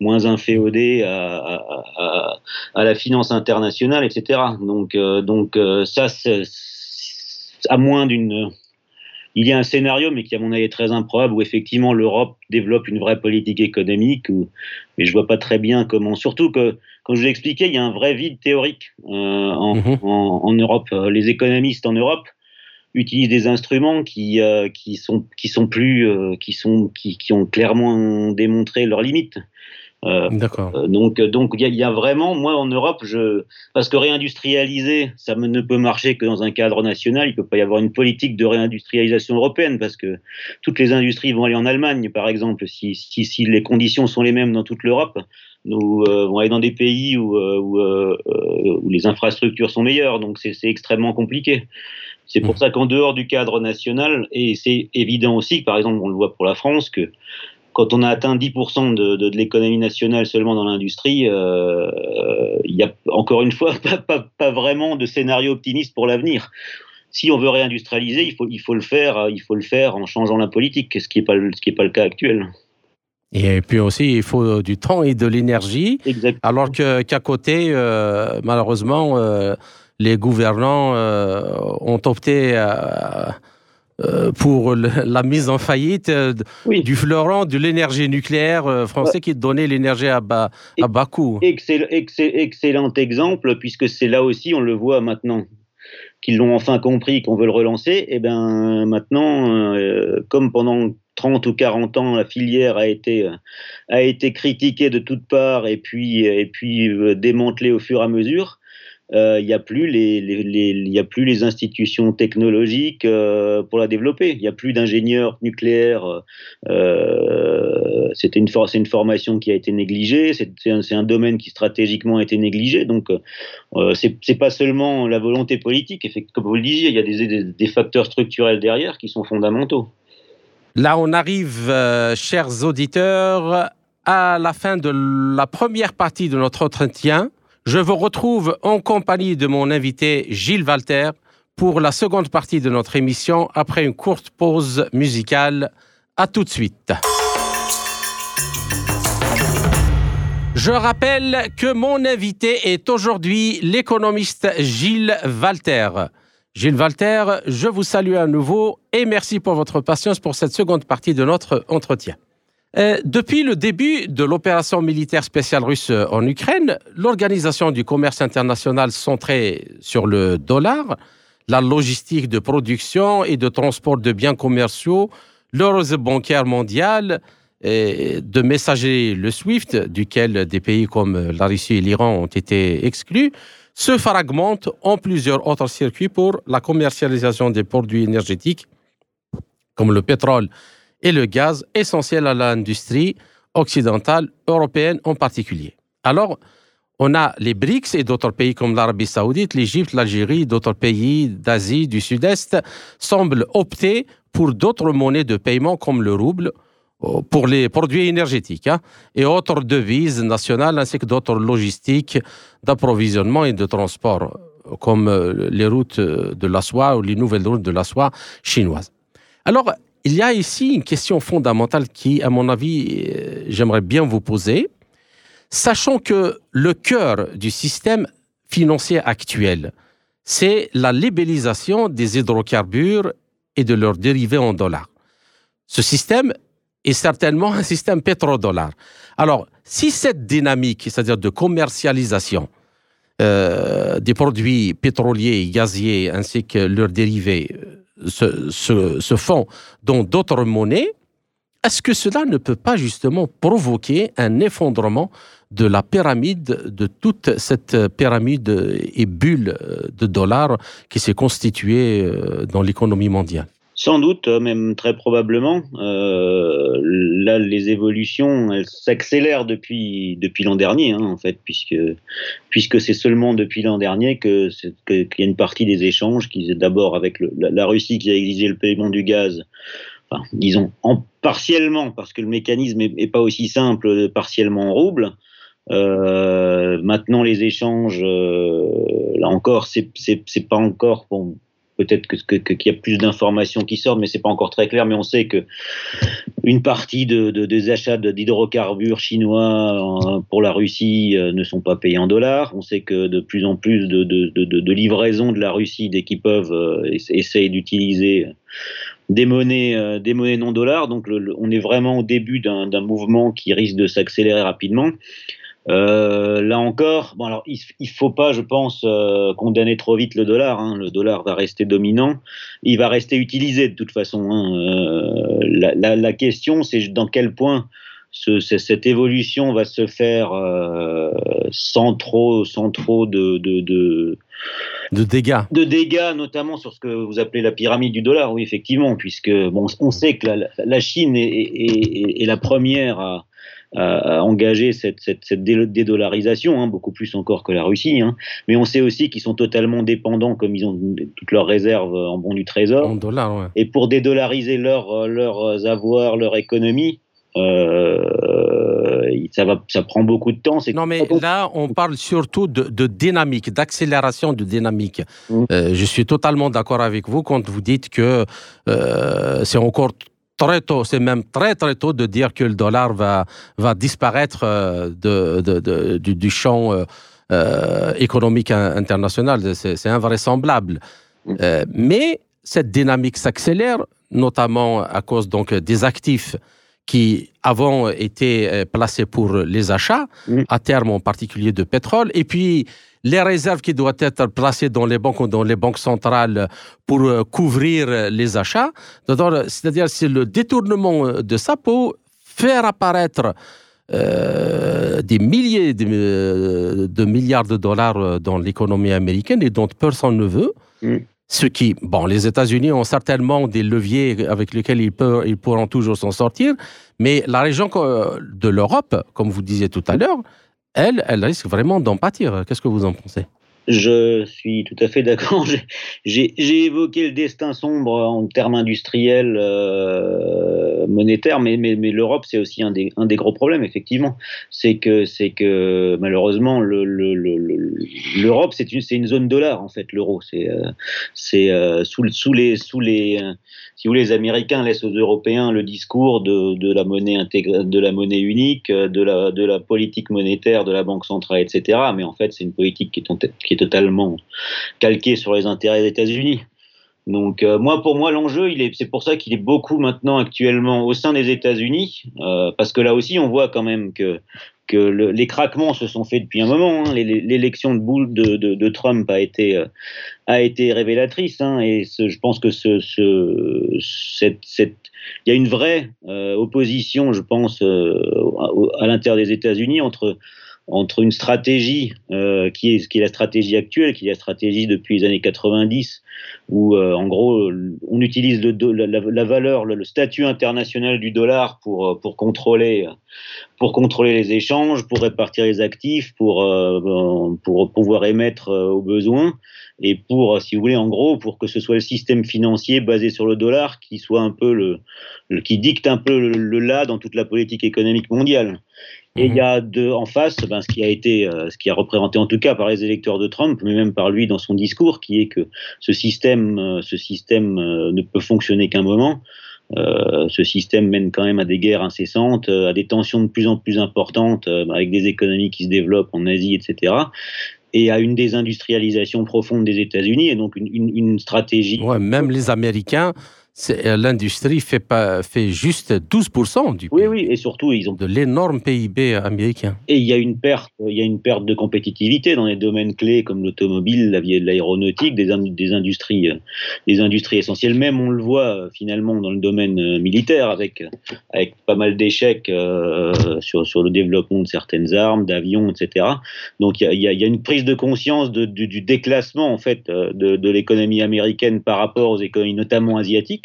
moins inféodés à, à, à, à, la finance internationale, etc. Donc, donc ça, à moins d'une il y a un scénario, mais qui à mon avis est très improbable, où effectivement l'Europe développe une vraie politique économique, où, mais je vois pas très bien comment. Surtout que, comme je l'ai expliqué, il y a un vrai vide théorique euh, en, mmh. en, en, Europe. Les économistes en Europe utilisent des instruments qui euh, qui sont qui sont plus euh, qui sont qui, qui ont clairement démontré leurs limites. Euh, D'accord. Euh, donc donc il y, y, a vraiment moi en Europe je parce que réindustrialiser ça ne peut marcher que dans un cadre national. Il peut pas y avoir une politique de réindustrialisation européenne parce que toutes les industries vont aller en Allemagne par exemple si si, si les conditions sont les mêmes dans toute l'Europe nous euh, vont aller dans des pays où, euh, où, euh, où, les infrastructures sont meilleures, donc c'est extrêmement compliqué. C'est pour mmh. ça qu'en dehors du cadre national, et c'est évident aussi, par exemple, on le voit pour la France, que quand on a atteint 10% de, de, de l'économie nationale seulement dans l'industrie, euh, il y a encore une fois [laughs] pas, pas, pas vraiment de scénario optimiste pour l'avenir. Si on veut réindustrialiser, il faut, il faut le faire, il faut le faire en changeant la politique, ce qui n'est pas, ce qui est pas le cas actuel. Et puis aussi, il faut du temps et de l'énergie. Alors qu'à qu côté, euh, malheureusement, euh, les gouvernants ont opté euh, pour la mise en faillite oui. du fleuron de l'énergie nucléaire français ouais. qui donnait l'énergie à bas, à bas coût. Excellent, excellent exemple, puisque c'est là aussi, on le voit maintenant qu'ils l'ont enfin compris, qu'on veut le relancer, et eh bien maintenant, euh, comme pendant 30 ou 40 ans, la filière a été, a été critiquée de toutes parts et puis, et puis euh, démantelée au fur et à mesure, euh, il n'y a, plus les, a plus les institutions technologiques euh, pour la développer. Il n'y a plus d'ingénieurs nucléaires. Euh, C'était une, for une formation qui a été négligée. C'est un, un, domaine qui stratégiquement a été négligé. Donc, euh, c'est pas seulement la volonté politique. Comme vous le disiez, il y a des, des, facteurs structurels derrière qui sont fondamentaux. Là, on arrive, euh, chers auditeurs, à la fin de la première partie de notre entretien. Je vous retrouve en compagnie de mon invité Gilles Walter pour la seconde partie de notre émission après une courte pause musicale. À tout de suite. Je rappelle que mon invité est aujourd'hui l'économiste Gilles Walter. Gilles Walter, je vous salue à nouveau et merci pour votre patience pour cette seconde partie de notre entretien. Euh, depuis le début de l'opération militaire spéciale russe en Ukraine, l'organisation du commerce international centrée sur le dollar, la logistique de production et de transport de biens commerciaux, le bancaire mondial, et de messager le SWIFT, duquel des pays comme la Russie et l'Iran ont été exclus, se fragmente en plusieurs autres circuits pour la commercialisation des produits énergétiques, comme le pétrole et le gaz essentiel à l'industrie occidentale, européenne en particulier. Alors, on a les BRICS et d'autres pays comme l'Arabie saoudite, l'Égypte, l'Algérie, d'autres pays d'Asie du Sud-Est semblent opter pour d'autres monnaies de paiement comme le rouble euh, pour les produits énergétiques hein, et autres devises nationales ainsi que d'autres logistiques d'approvisionnement et de transport comme euh, les routes de la soie ou les nouvelles routes de la soie chinoises. Alors, il y a ici une question fondamentale qui, à mon avis, euh, j'aimerais bien vous poser. Sachant que le cœur du système financier actuel, c'est la libellisation des hydrocarbures et de leurs dérivés en dollars. Ce système est certainement [laughs] un système pétrodollar. Alors, si cette dynamique, c'est-à-dire de commercialisation, des produits pétroliers, gaziers ainsi que leurs dérivés se, font dans d'autres monnaies, est-ce que cela ne peut pas justement provoquer un effondrement de la pyramide, de toute cette pyramide et bulle de dollars qui s'est constituée euh, dans l'économie mondiale? Sans doute, euh, même très probablement. Euh, là, les évolutions s'accélèrent depuis, depuis l'an dernier, hein, en fait, puisque, puisque c'est seulement depuis l'an dernier que, qu'il y a une partie des échanges qui, d'abord avec la, Russie qui a exigé le paiement du gaz, enfin, disons en, partiellement, parce que le mécanisme n'est pas aussi simple, partiellement en rouble. Euh, maintenant, les échanges, euh, là encore, c'est pas encore bon, peut-être qu'il y a plus d'informations qui sortent, mais c'est pas encore très clair. Mais on sait que une partie de, des achats d'hydrocarbures chinois euh, pour la Russie ne sont pas payés en dollars. On sait que de plus en plus de, livraisons de la Russie, dès qu'ils peuvent, essayent d'utiliser des monnaies, des monnaies non dollars. Donc on est vraiment au début d'un mouvement qui risque de s'accélérer rapidement. Euh, là encore, bon alors il, il faut pas, je pense, euh, condamner trop vite le dollar. Hein. Le dollar va rester dominant, il va rester utilisé de toute façon. Hein. Euh, la, la, la, question, c'est dans quel point ce, cette évolution va se faire euh, sans trop, sans trop de, de, de de dégâts. De dégâts, notamment sur ce que vous appelez la pyramide du dollar, oui, effectivement, puisque bon, on sait que la, la Chine est, est, est, la première à, à engager cette, cette, cette dédollarisation, hein, beaucoup plus encore que la Russie. Hein. Mais on sait aussi qu'ils sont totalement dépendants, comme ils ont toutes leurs réserves en bon du trésor. En dollars, ouais. Et pour dédollariser leurs leurs avoirs, leur économie, euh, ça, va, ça prend beaucoup de temps. Non, mais là, on parle surtout de, de dynamique, d'accélération de dynamique. Mmh. Euh, je suis totalement d'accord avec vous quand vous dites que euh, c'est encore très tôt, c'est même très très tôt de dire que le dollar va, va disparaître euh, de, de, de, du, du, champ euh, euh économique international. C'est invraisemblable. Mm. Euh, mais cette dynamique s'accélère, notamment à cause donc des actifs qui avant étaient placés pour les achats, mm. à terme en particulier de pétrole, et puis les réserves qui doivent être placées dans les banques ou dans les banques centrales pour euh, couvrir les achats. C'est-à-dire c'est le détournement de ça pour faire apparaître euh, des milliers de, euh, de, milliards de dollars dans l'économie américaine et dont personne ne veut. Mm. Ce qui, bon, les États-Unis ont certainement des leviers avec lesquels ils, peuvent, ils pourront toujours s'en sortir, mais la région de l'Europe, comme vous disiez tout à l'heure, elle, elle risque vraiment d'en pâtir. Qu'est-ce que vous en pensez? Je suis tout à fait d'accord. [laughs] J'ai évoqué le destin sombre en termes industriels, euh, monétaires, mais, l'Europe, c'est aussi un des, gros problèmes, effectivement. C'est que, malheureusement, l'Europe, le, c'est une, zone dollar, en fait, l'euro. C'est euh, euh, sous, les, si vous voulez, les Américains laissent aux Européens le discours de, la monnaie unique, de la, politique monétaire de la Banque centrale, etc. Mais en fait, c'est une politique qui est, qui totalement calquée sur les intérêts des États-Unis. Donc euh, moi, pour moi, l'enjeu, il est, c'est pour ça qu'il est beaucoup maintenant actuellement au sein des États-Unis, euh, parce que là aussi, on voit quand même que que le, les craquements se sont faits depuis un moment. Hein. L'élection de, de, Trump a été, euh, révélatrice. Hein, et je pense que il y a une vraie opposition, je pense, à, à l'intérieur des États-Unis entre entre une stratégie euh, qui, est, qui est la stratégie actuelle, qui est la stratégie depuis les années 90, où euh, en gros on utilise la, valeur, le, le, statut international du dollar pour, euh, pour, contrôler, pour contrôler les échanges, pour répartir les actifs, pour, euh, pour pouvoir émettre euh, au besoin, et pour, si vous voulez, en gros, pour que ce soit le système financier basé sur le dollar qui soit un peu le, qui dicte un peu le, là dans toute la politique économique mondiale. Et il y a en face ben, ce qui a été, euh, ce qui a représenté en tout cas par les électeurs de Trump, mais même par lui dans son discours, qui est que ce système, euh, ce système euh, ne peut fonctionner qu'un moment. Euh, ce système mène quand même à des guerres incessantes, à des tensions de plus en plus importantes, avec des économies qui se développent en Asie, etc et à une désindustrialisation profonde des États-Unis et donc une, une, stratégie. Ouais, même les Américains euh, l'industrie fait, pas, fait juste 12% du Oui, oui, et surtout, ils ont de l'énorme PIB américain. Et il y a une perte, il y a une perte de compétitivité dans les domaines clés comme l'automobile, l'aéronautique, des, des, industries, euh, des industries essentielles. Même, on le voit euh, finalement dans le domaine militaire avec, avec pas mal d'échecs sur, sur le développement de certaines armes, d'avions, etc. Donc, il y, a, il y a, une prise de conscience de, du, déclassement en fait de, de l'économie américaine par rapport aux économies, notamment asiatiques.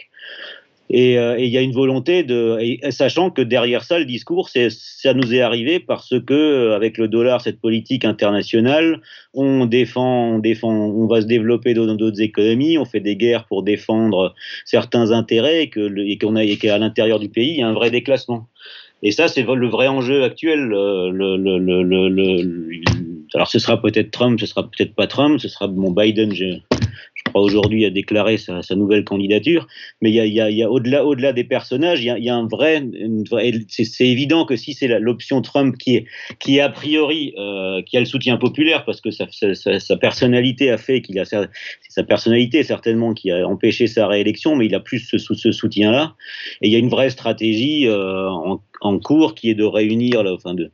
Euh, et il y a une volonté de, sachant que derrière ça, le discours, ça nous est arrivé parce que euh, avec le dollar, cette politique internationale, on défend, on défend, on va se développer dans d'autres économies, on fait des guerres pour défendre certains intérêts et qu'on a et qu'à l'intérieur du pays, il y a un vrai déclassement. Et ça, c'est le vrai enjeu actuel. Euh, alors, ce sera peut-être Trump, ce sera peut-être pas Trump, ce sera mon Biden. Crois aujourd'hui a déclaré sa, nouvelle candidature. Mais il y a, au-delà, des personnages, il y a, un vrai, c'est, évident que si c'est l'option Trump qui est, a priori, euh, qui a le soutien populaire, parce que sa, personnalité a fait qu'il a, c'est sa personnalité certainement qui a empêché sa réélection, mais il a plus ce, ce soutien-là. Et il y a une vraie stratégie euh, en en cours, qui est de réunir, enfin de,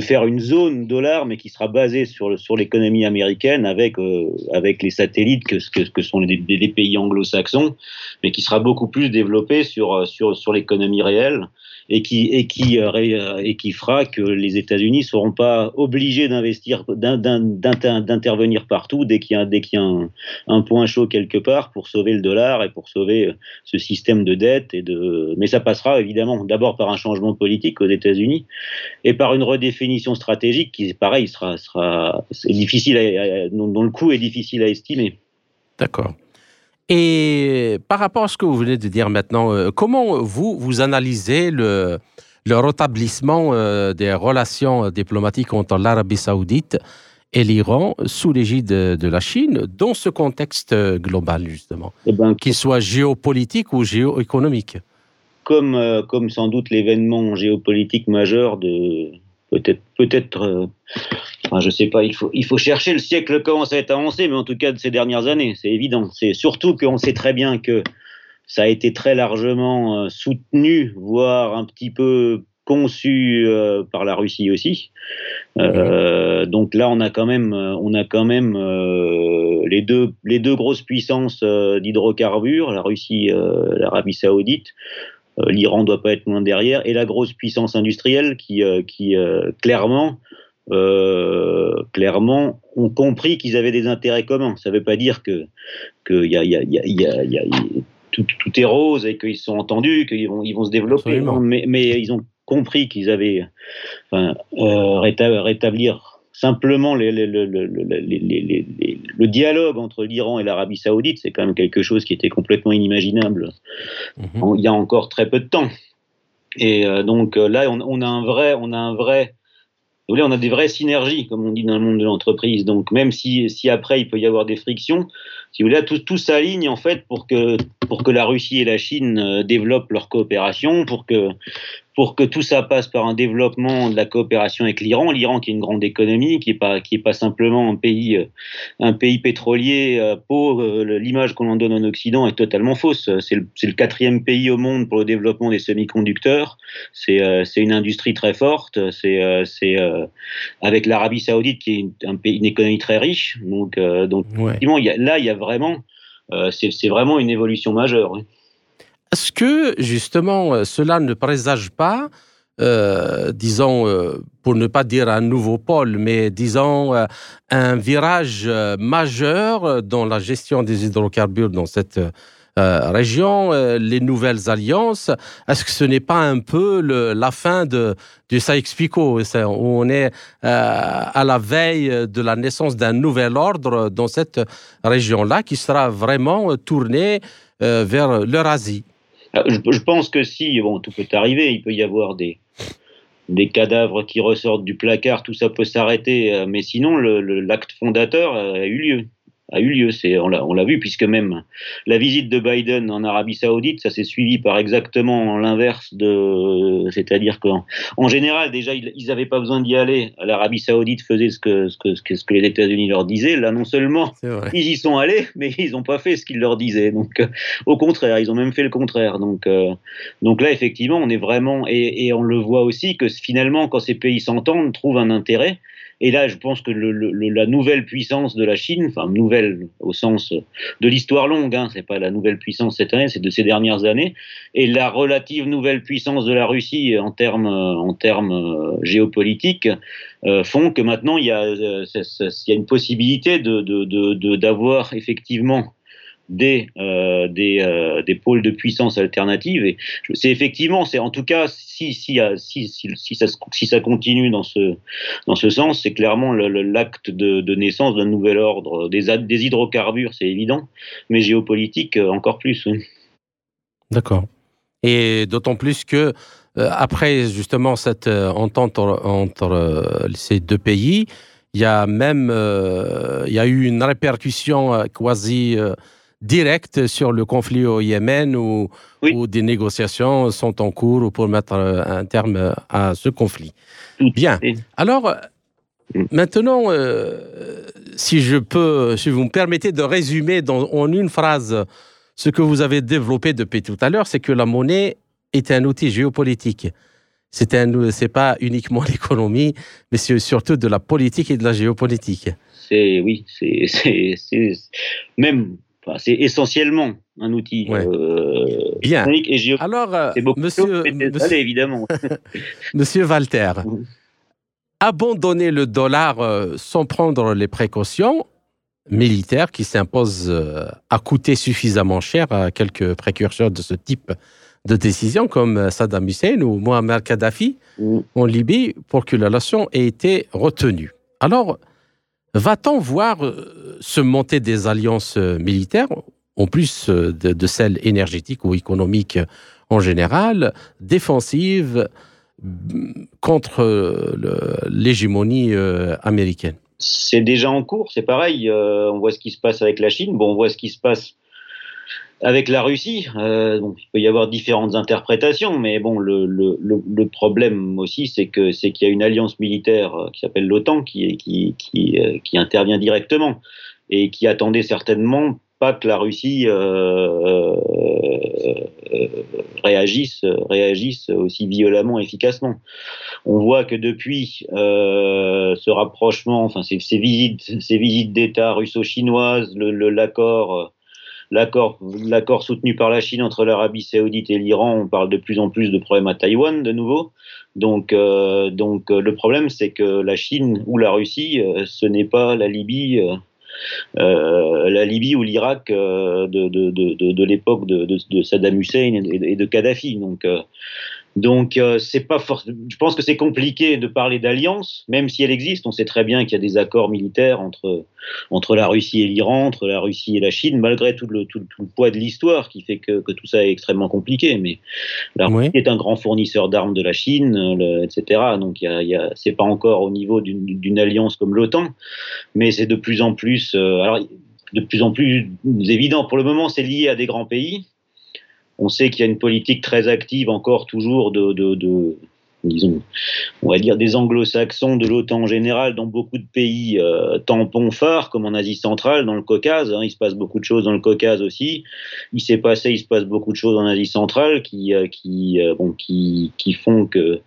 faire une zone dollar, mais qui sera basée sur, l'économie américaine avec, euh, avec les satellites que, que, sont les, pays anglo-saxons, mais qui sera beaucoup plus développée sur, sur, l'économie réelle euh, euh, et qui fera que les États-Unis ne seront pas obligés d'intervenir partout dès qu'il y a, un, point chaud quelque part pour sauver le dollar et pour sauver ce système de dette. Et de... Mais ça passera évidemment d'abord par un changement politique aux États-Unis et par une redéfinition stratégique qui, pareil, sera, sera difficile à, dont le coût est difficile à estimer. D'accord. Et par rapport à ce que vous venez de dire maintenant, euh, comment vous, vous analysez le, le rétablissement euh, des relations diplomatiques entre l'Arabie saoudite et l'Iran sous l'égide de la Chine dans ce contexte global, justement, eh ben, qu'il soit géopolitique ou géoéconomique? Comme, euh, comme sans doute l'événement géopolitique majeur de peut-être peut-être je je sais pas, il faut, chercher, le siècle commence à être avancé, mais en tout cas de ces dernières années, c'est évident. C'est surtout qu'on sait très bien que ça a été très largement euh, soutenu, voire un petit peu conçu euh, par la Russie aussi. Euh, donc là, on a quand même, on a quand même les deux, les deux grosses puissances d'hydrocarbures, la Russie, l'Arabie Saoudite. L'Iran doit pas être loin derrière, et la grosse puissance industrielle qui, qui clairement euh, clairement, ont compris qu'ils avaient des intérêts communs. Ça ne veut pas dire que, que y a, y a, y a, tout, tout, est rose et qu'ils sont entendus, qu'ils vont, ils vont se développer. Mais, mais, ils ont compris qu'ils avaient enfin, euh, rétablir simplement les, les, les, le dialogue entre l'Iran et l'Arabie Saoudite, c'est quand même quelque chose qui était complètement inimaginable mm-hmm. il y a encore très peu de temps. Et euh, donc euh, là, on, on, a un vrai, on a un vrai on a des vraies synergies, comme on dit dans le monde de l'entreprise. Donc, même si, si après il peut y avoir des frictions, si vous voulez, tout, tout s'aligne en fait pour que, pour que la Russie et la Chine euh, développent leur coopération, pour que, pour que tout ça passe par un développement de la coopération avec l'Iran. L'Iran qui est une grande économie, qui est pas, qui est pas simplement un pays, euh, un pays pétrolier euh, pauvre. L'image qu'on en donne en Occident est totalement fausse. C'est le, le, quatrième pays au monde pour le développement des semi-conducteurs. C'est une industrie très forte. C'est avec l'Arabie Saoudite qui est un pays, une économie très riche. Donc, donc il y a, là, il y a vraiment, euh, c'est vraiment une évolution majeure. Est-ce que justement euh, cela ne présage pas, euh, disons, pour ne pas dire un nouveau pôle, mais disons un virage majeur dans la gestion des hydrocarbures dans cette euh, région, euh, les nouvelles alliances? Est-ce que ce n'est pas un peu la fin de, du Sykes-Picot, où on est euh, à la veille de la naissance d'un nouvel ordre dans cette région-là qui sera vraiment tourné vers l'Eurasie je, pense que si, bon, tout peut arriver, il peut y avoir des, des cadavres qui ressortent du placard, tout ça peut s'arrêter, mais sinon, l'acte fondateur a eu lieu a eu lieu. C'est, on l'a, vu puisque même la visite de Biden en Arabie Saoudite, ça s'est suivi par exactement l'inverse de, c'est-à-dire qu'en en général déjà ils n'avaient pas besoin d'y aller. L'Arabie Saoudite faisait ce que ce que, ce que les États-Unis leur disaient. Là non seulement ils y sont allés, mais ils n'ont pas fait ce qu'ils leur disaient. Donc euh, au contraire, ils ont même fait le contraire. Donc euh, donc là effectivement on est vraiment et, et on le voit aussi que finalement quand ces pays s'entendent, trouvent un intérêt et là, je pense que la nouvelle puissance de la Chine, enfin nouvelle au sens de l'histoire longue, hein, c'est pas la nouvelle puissance cette année, c'est de ces dernières années, et la relative nouvelle puissance de la Russie en termes euh, géopolitiques euh, font que maintenant il y a, euh, y a une possibilité de d'avoir effectivement des, euh, des, euh, des, pôles de puissance alternatives. Et c'est effectivement, c'est en tout cas, si, si, si, si, ça, si ça continue dans ce, dans ce sens, c'est clairement l'acte de, naissance d'un nouvel ordre. Des, des hydrocarbures, c'est évident, mais géopolitique euh, encore plus. D'accord. Et d'autant plus que après justement cette entente entre ces deux pays, il y a même il y a eu une répercussion quasi direct sur le conflit au Yémen où, des négociations sont en cours pour mettre un terme à ce conflit. Bien. Alors, mm. maintenant, euh, si je peux, si vous me permettez de résumer dans, en une phrase ce que vous avez développé depuis tout à l'heure, c'est que la monnaie est un outil géopolitique. C'est un, c'est pas uniquement [laughs] l'économie, mais c'est surtout de la politique et de la géopolitique. C'est oui, c'est même c'est essentiellement un outil euh, Bien. et géopolitique. Alors, euh, monsieur, monsieur... évidemment. [laughs] [laughs] monsieur Walter, abandonner le dollar euh, sans prendre les précautions militaires qui s'imposent à coûter suffisamment cher à quelques précurseurs de ce type de décision comme Saddam Hussein ou Muammar Kadhafi mm. en Libye pour que la leçon ait été retenue. Alors, Va-t-on voir euh, se monter des alliances euh, militaires, en plus euh, de, celles énergétiques ou économiques en général, défensives contre l'hégémonie américaine? C'est déjà en cours, c'est pareil. on voit ce qui se passe avec la Chine. Bon, on voit ce qui se passe avec la Russie, euh, il peut y avoir différentes interprétations, mais bon, le, problème aussi, c'est qu'il y a une alliance militaire euh, qui s'appelle l'OTAN euh, qui, intervient directement et qui attendait certainement pas que la Russie réagisse, aussi violemment, efficacement. On voit que depuis ce rapprochement, enfin ces visites, ces visites d'État russo-chinoises, l'accord l'accord, soutenu par la Chine entre l'Arabie Saoudite et l'Iran, on parle de plus en plus de problèmes à Taïwan de nouveau. Donc, euh, donc euh, le problème, c'est que la Chine ou la Russie, euh, ce n'est pas la Libye. la Libye ou l'Irak de, de, de l'époque de, Saddam Hussein et, de Kadhafi. Donc, donc, euh, c'est pas Je pense que c'est compliqué de parler d'alliance, même si elle existe. On sait très bien qu'il y a des accords militaires entre entre la Russie et l'Iran, entre la Russie et la Chine, malgré tout le, tout, le poids de l'histoire qui fait que, que, tout ça est extrêmement compliqué. Mais la Russie est un grand fournisseur d'armes de la Chine, etc. Donc, y a, c'est pas encore au niveau d'une alliance comme l'OTAN, mais c'est de plus en plus. Euh, alors, de plus en plus évident. Pour le moment, c'est lié à des grands pays on sait qu'il y a une politique très active encore toujours de, disons, on va dire des anglo-saxons, de l'OTAN en général, dans beaucoup de pays euh, tampons phares, comme en Asie centrale, dans le Caucase. Hein, il se passe beaucoup de choses dans le Caucase aussi. Il s'est passé, il se passe beaucoup de choses en Asie centrale qui, euh, qui, euh, bon, qui, qui, font que,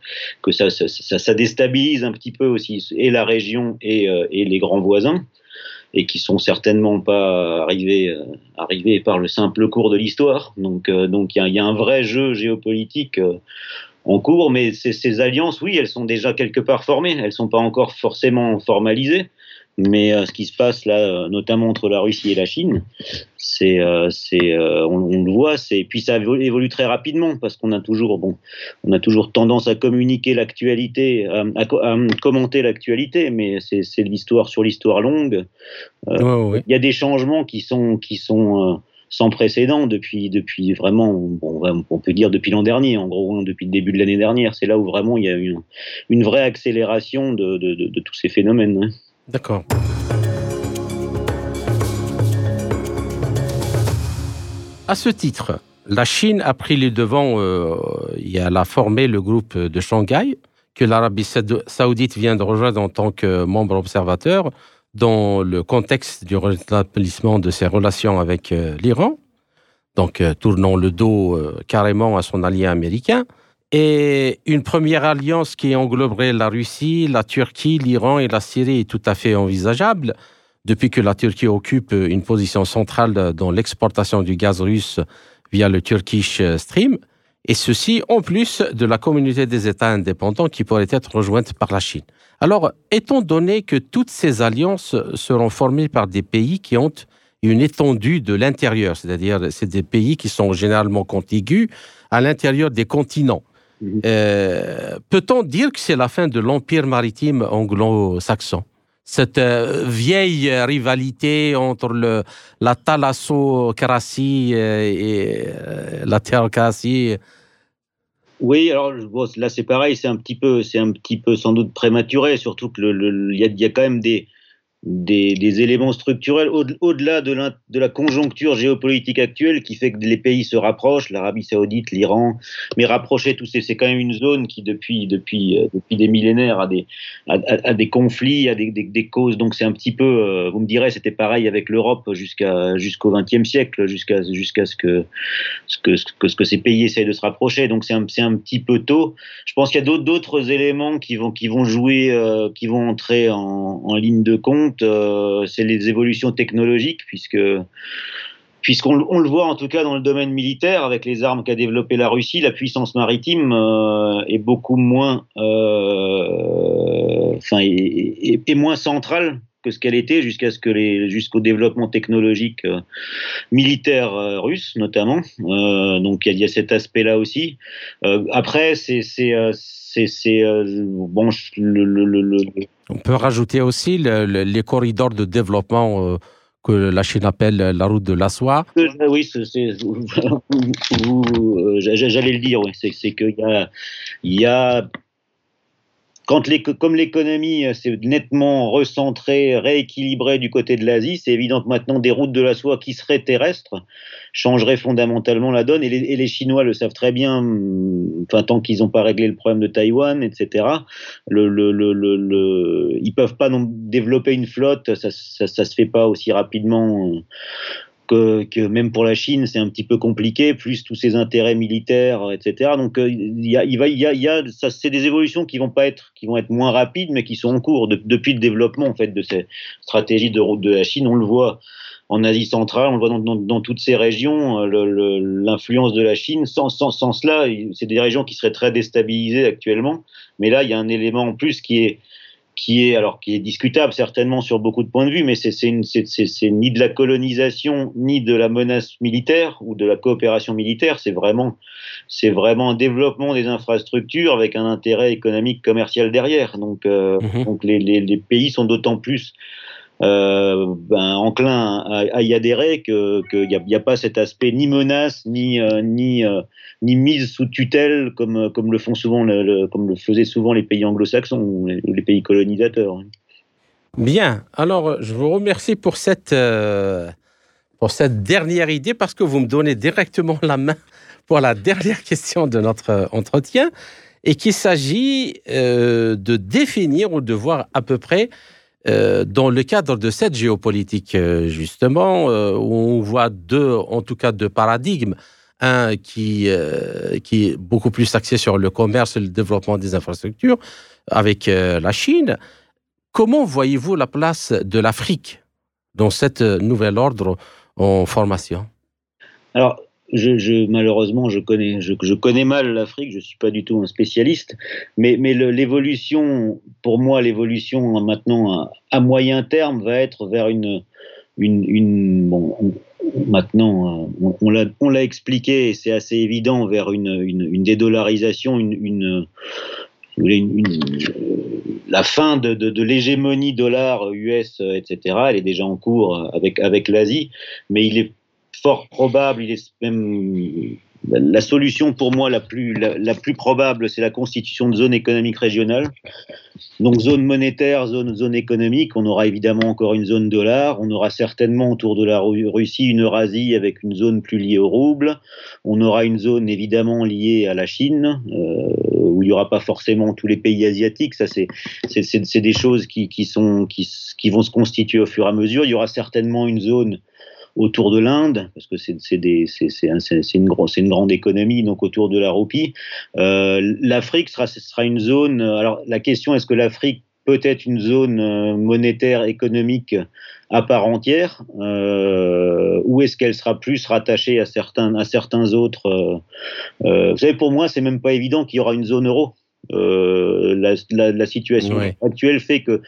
que ça, ça, ça, déstabilise un petit peu aussi et la région et, et les grands voisins et qui sont certainement pas arrivés, euh, arrivés par le simple cours de l'histoire. Donc, euh, donc il y, y, a un vrai jeu géopolitique euh, en cours, mais ces, ces, alliances, oui, elles sont déjà quelque part formées. Elles sont pas encore forcément formalisées, mais euh, ce qui se passe là, euh, notamment entre la Russie et la Chine, c'est, euh, c'est, on, on, le voit, c'est puis ça évolue, très rapidement parce qu'on a toujours, bon, on a toujours tendance à communiquer l'actualité, à, à, commenter l'actualité, mais c'est, c'est l'histoire sur l'histoire longue. Il y a des changements qui sont, qui sont sans précédent depuis, depuis vraiment, bon, on peut dire depuis l'an dernier, en gros, hein, depuis le début de l'année dernière. C'est là où vraiment il y a une, une vraie accélération de, de, de, de tous ces phénomènes. Hein. D'accord. À ce titre, la Chine a pris les devants euh, et elle a formé le groupe de Shanghai, que l'Arabie saoudite vient de rejoindre en tant que membre observateur dans le contexte du rétablissement de ses relations avec euh, l'Iran, donc euh, tournant le dos carrément à son allié américain et une première alliance qui engloberait la Russie, la Turquie, l'Iran et la Syrie est tout à fait envisageable depuis que la Turquie occupe une position centrale dans l'exportation du gaz russe via le Turkish Stream, et ceci en plus de la communauté des États indépendants qui pourrait être rejointe par la Chine. Alors, étant donné que toutes ces alliances seront formées par des pays qui ont une étendue de l'intérieur, c'est-à-dire c'est des pays qui sont généralement contigus à l'intérieur des continents. Mhm. Euh, peut-on dire que c'est la fin de l'empire maritime anglo-saxon? Cette euh, vieille rivalité entre le, la thalassocratie euh, et euh, la théocratie. Oui, alors là c'est pareil, c'est un petit peu, c'est un petit peu sans doute prématuré, surtout que il y, y, a quand même des, des, éléments structurels au-delà de, la conjoncture géopolitique actuelle qui fait que les pays se rapprochent, l'Arabie saoudite, l'Iran, mais rapprocher tous ces, c'est quand même une zone qui depuis, depuis, euh, depuis des millénaires a des, a, des conflits, a des, des, causes, donc c'est un petit peu, euh, vous me direz, c'était pareil avec l'Europe jusqu'à, jusqu'au XXe siècle, jusqu'à, jusqu'à ce, que, ce, que, ce, que, ce que ces pays essayent de se rapprocher, donc c'est un, c'est un petit peu tôt. Je pense qu'il y a d'autres, éléments qui vont, qui vont jouer, euh, qui vont entrer en, en ligne de compte euh, c'est les évolutions technologiques, puisque puisqu'on on le voit en tout cas dans le domaine militaire, avec les armes qu'a développé la Russie, la puissance maritime euh, est beaucoup moins, euh, enfin, est, moins centrale que ce qu'elle était jusqu'à ce que les jusqu'au développement technologique militaire russe notamment. donc il y, a cet aspect-là aussi. après, c'est c'est bon le, on peut rajouter aussi les corridors de développement euh, que la Chine appelle la route de la soie. Euh, oui, euh, j'allais le dire, oui. c'est qu'il y a, y a quand comme l'économie s'est nettement recentrée, rééquilibrée du côté de l'Asie, c'est évident que maintenant des routes de la soie qui seraient terrestres changeraient fondamentalement la donne. Et les, Chinois le savent très bien, enfin, tant qu'ils n'ont pas réglé le problème de Taïwan, etc. Ils peuvent pas développer une flotte, ça, ça se fait pas aussi rapidement que, même pour la Chine, c'est un petit peu compliqué, plus tous ces intérêts militaires, etc. Donc, c'est des évolutions qui vont pas être, qui vont être moins rapides, mais qui sont en cours depuis le développement en fait de ces stratégies de route de la Chine. On le voit en Asie centrale, on le voit dans, dans, toutes ces régions, euh, l'influence de la Chine. Sans, sans, sans cela, c'est des régions qui seraient très déstabilisées actuellement. Mais là, il y a un élément en plus qui est qui est alors qui est discutable certainement sur beaucoup de points de vue, mais c'est ni de la colonisation ni de la menace militaire ou de la coopération militaire. C'est vraiment c'est vraiment un développement des infrastructures avec un intérêt économique commercial derrière. Donc euh, mhm. donc les, les, les, pays sont d'autant plus euh, ben, enclin à, y adhérer, qu'il n'y a, pas cet aspect ni menace, ni, euh, euh, mise sous tutelle comme, le faisaient souvent les pays anglo-saxons ou les, pays colonisateurs. Bien, alors je vous remercie cette, pour cette dernière idée parce que vous me donnez directement la main pour la dernière [laughs] question de notre entretien et qu'il s'agit de définir ou de voir à peu près euh, dans le cadre de cette géopolitique, euh, justement, euh, où on voit deux, en tout cas deux paradigmes. Un qui, est beaucoup plus axé sur le commerce et le développement des infrastructures avec la Chine. Comment voyez-vous la place de l'Afrique dans cette nouvel ordre en formation? Malheureusement, je connais, mal l'Afrique, je ne suis pas du tout un spécialiste, mais, l'évolution, pour moi, l'évolution maintenant à, moyen terme va être vers une. bon, maintenant, on, on l'a expliqué, c'est assez évident, vers une, une, dédollarisation, une, la fin de l'hégémonie dollar US, etc. Elle est déjà en cours avec, avec l'Asie, mais il est fort probable, la solution pour moi la plus, probable, c'est la constitution de zones économiques régionales. Donc zone monétaire, zone, économique, on aura évidemment encore une zone dollar, on aura certainement autour de la Russie une Eurasie avec une zone plus liée au rouble, on aura une zone évidemment liée à la Chine, euh, où il n'y aura pas forcément tous les pays asiatiques, ça c'est, des choses qui vont se constituer au fur et à mesure, il y aura certainement une zone autour de l'Inde, parce que c'est une, une, grande économie, donc autour de la roupie. Euh, L'Afrique sera, sera une zone. Alors la question est-ce que l'Afrique peut être une zone euh, monétaire économique à part entière, euh, ou est-ce qu'elle sera plus rattachée à certains, à certains autres euh, Vous savez, pour moi, c'est même pas évident qu'il y aura une zone euro. La, la, situation actuelle fait que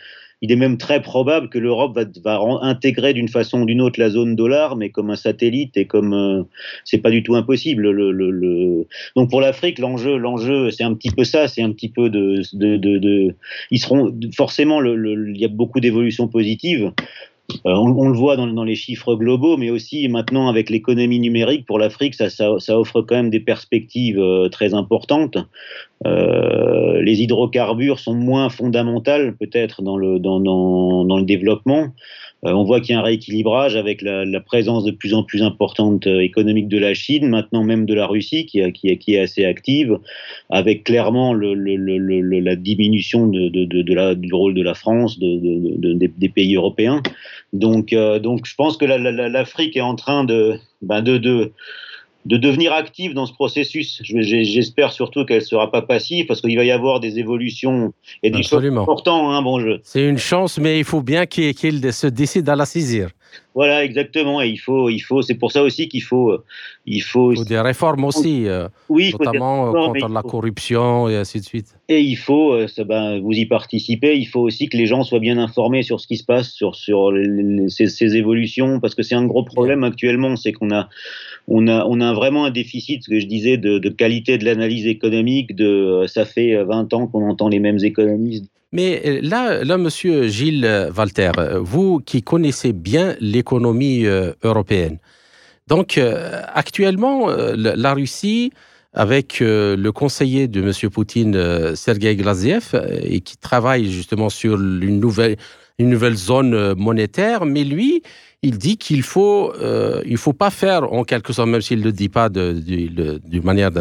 il est même très probable que l'Europe va, intégrer d'une façon ou d'une autre la zone dollar, mais comme un satellite et comme euh, c'est pas du tout impossible. Le, Donc pour l'Afrique, l'enjeu, l'enjeu, c'est un petit peu ça, c'est un petit peu de, de, ils seront forcément, il y a beaucoup d'évolutions positives. Euh, on, le voit dans, les chiffres globaux, mais aussi maintenant avec l'économie numérique pour l'Afrique, ça, offre quand même des perspectives euh, très importantes. Euh, les hydrocarbures sont moins fondamentales peut-être dans le, dans, dans, le développement. Euh, on voit qu'il y a un rééquilibrage avec la, présence de plus en plus importante euh, économique de la Chine, maintenant même de la Russie qui, qui est assez active, avec clairement la diminution du rôle de la France, des, pays européens. Donc, je pense que l'Afrique est en train de, ben de, de de devenir active dans ce processus. J'espère surtout qu'elle ne sera pas passive parce qu'il va y avoir des évolutions et des choses importantes. Hein, bon, C'est une chance, mais il faut bien qu'il se décide à la saisir. Voilà, exactement. Et il faut, il faut, c'est pour ça aussi qu'il faut, il faut, il faut des réformes aussi, euh, oui, notamment contre la corruption et ainsi de suite. Et il faut, euh, ça, ben, vous y participez. Il faut aussi que les gens soient bien informés sur ce qui se passe, sur, sur ces, ces, évolutions, parce que c'est un gros problème actuellement, c'est qu'on a, on a, on a vraiment un déficit, ce que je disais, de, de qualité de l'analyse économique. De, euh, ça fait 20 ans qu'on entend les mêmes économistes mais euh, là, là, monsieur Gilles Walter, euh, vous qui connaissez bien l'économie euh, européenne, donc actuellement, la Russie, avec le conseiller de monsieur Poutine, Sergei Glaziev, et qui travaille justement sur une nouvelle, une nouvelle zone monétaire, mais lui, il dit qu'il faut, il faut pas faire en quelque sorte, même s'il ne le dit pas de, manière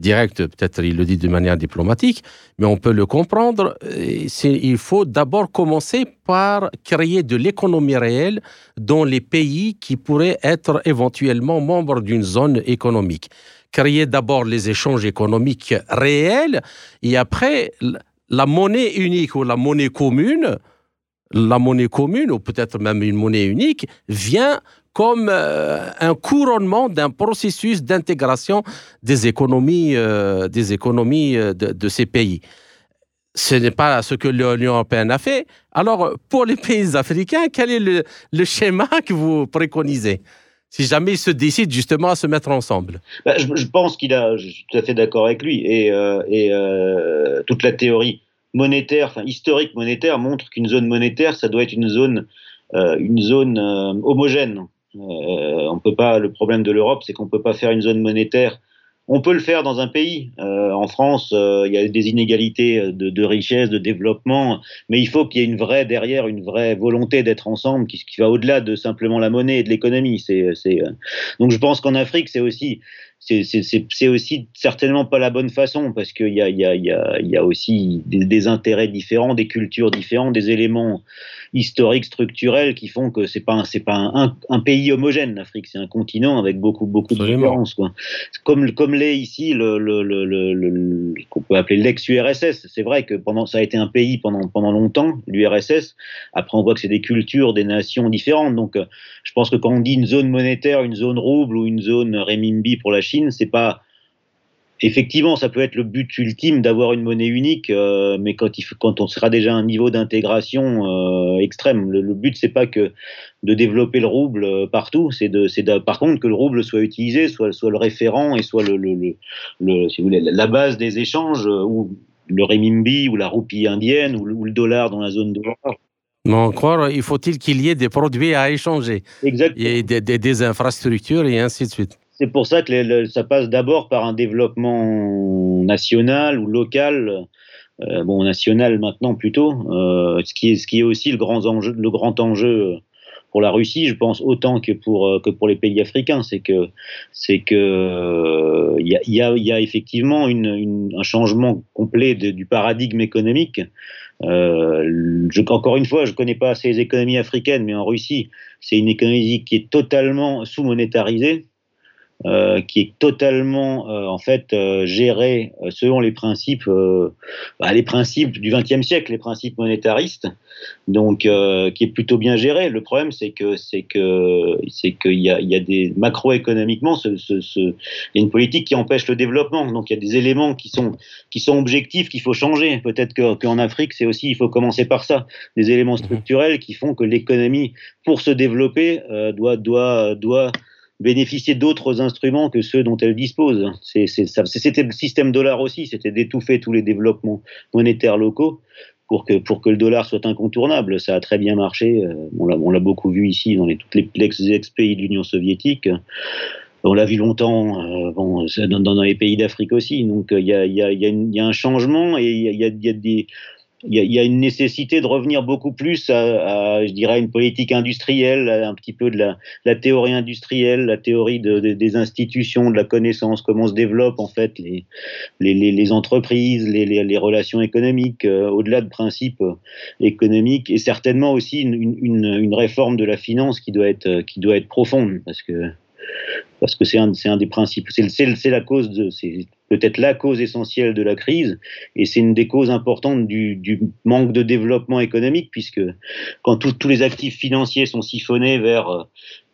direct, peut-être il le dit de manière diplomatique, mais on peut le comprendre. Il faut d'abord commencer par créer de l'économie réelle dans les pays qui pourraient être éventuellement membres d'une zone économique. Créer d'abord les échanges économiques réels et après la monnaie unique ou la monnaie commune, la monnaie commune ou peut-être même une monnaie unique vient comme euh, un couronnement d'un processus d'intégration des économies, euh, des économies euh, de, ces pays. Ce n'est pas ce que l'Union européenne a fait. Alors, pour les pays africains, quel est le, schéma [laughs] que vous préconisez? Si jamais ils se décident justement à se mettre ensemble bah, je, pense qu'il a, je suis tout à fait d'accord avec lui, et, et toute la théorie monétaire, enfin historique monétaire, montre qu'une zone monétaire, ça doit être une zone, une zone homogène. Euh, on peut pas. Le problème de l'Europe, c'est qu'on peut pas faire une zone monétaire. On peut le faire dans un pays. Euh, en France, euh, il y a des inégalités de, richesse, de développement, mais il faut qu'il y ait une vraie derrière, une vraie volonté d'être ensemble, qui, va au-delà de simplement la monnaie et de l'économie. C'est, donc je pense qu'en Afrique, c'est aussi c'est aussi certainement pas la bonne façon parce qu'il y a, y, a, y a aussi des, intérêts différents, des cultures différentes, des éléments historiques, structurels qui font que c'est pas c'est pas un, pays homogène l'Afrique, c'est un continent avec beaucoup beaucoup de différences quoi. Comme comme l'est ici le, le, le, le qu'on peut appeler l'ex-URSS. C'est vrai que pendant ça a été un pays pendant pendant longtemps l'URSS. Après on voit que c'est des cultures, des nations différentes. Donc je pense que quand on dit une zone monétaire, une zone rouble ou une zone renminbi pour la Chine, c'est pas effectivement, ça peut être le but ultime d'avoir une monnaie unique, euh, mais quand, il, quand on sera déjà à un niveau d'intégration euh, extrême, le, but c'est pas que de développer le rouble euh, partout, c'est de, c'est par contre que le rouble soit utilisé, soit, soit le référent et soit le, le, si vous voulez, la base des échanges ou le renminbi ou la roupie indienne ou le, dollar dans la zone dollar. Mais encore, il faut-il qu'il y ait des produits à échanger, Exactement. et des, des infrastructures et ainsi de suite. C'est pour ça que ça passe d'abord par un développement national ou local bon, national maintenant plutôt, ce, qui est, ce qui est aussi le grand enjeu, pour la Russie, je pense autant que pour pour les pays africains, c'est que y a, effectivement un changement complet du paradigme économique euh, encore une fois, je ne connais pas assez les économies africaines, mais en Russie, c'est une économie qui est totalement sous-monétarisée. Euh, qui est totalement euh, en fait euh, géré selon les principes, bah, les principes du XXe siècle, les principes monétaristes, donc qui est plutôt bien géré. Le problème, c'est que c'est que c'est qu'il y a, il y a des macroéconomiquement, ce, ce, ce, il y a une politique qui empêche le développement. Donc il y a des éléments qui sont qui sont objectifs qu'il faut changer. Peut-être qu'en Afrique, c'est aussi il faut commencer par ça, des éléments mmh structurels qui font que l'économie pour se développer doit doit doit bénéficier d'autres instruments que ceux dont elle dispose. C'était le système dollar aussi, c'était d'étouffer tous les développements monétaires locaux pour que, pour que le dollar soit incontournable. Ça a très bien marché. Euh, on l'a beaucoup vu ici dans les, tous les ex-pays de l'Union soviétique. On l'a vu longtemps euh, dans, les pays d'Afrique aussi. Donc il y a, y, y a, un changement et il y a des il y, a une nécessité de revenir beaucoup plus à, je dirais, une politique industrielle, un petit peu de la, théorie industrielle, la théorie de, des institutions, de la connaissance, comment se développent en fait les, entreprises, les, relations économiques, euh, au-delà de principes euh, économiques, et certainement aussi une, réforme de la finance qui doit être, qui doit être profonde, parce que parce que c'est un, un, des principes, c'est la cause c'est peut-être la cause essentielle de la crise, et c'est une des causes importantes du, du, manque de développement économique, puisque quand tous les actifs financiers sont siphonnés vers,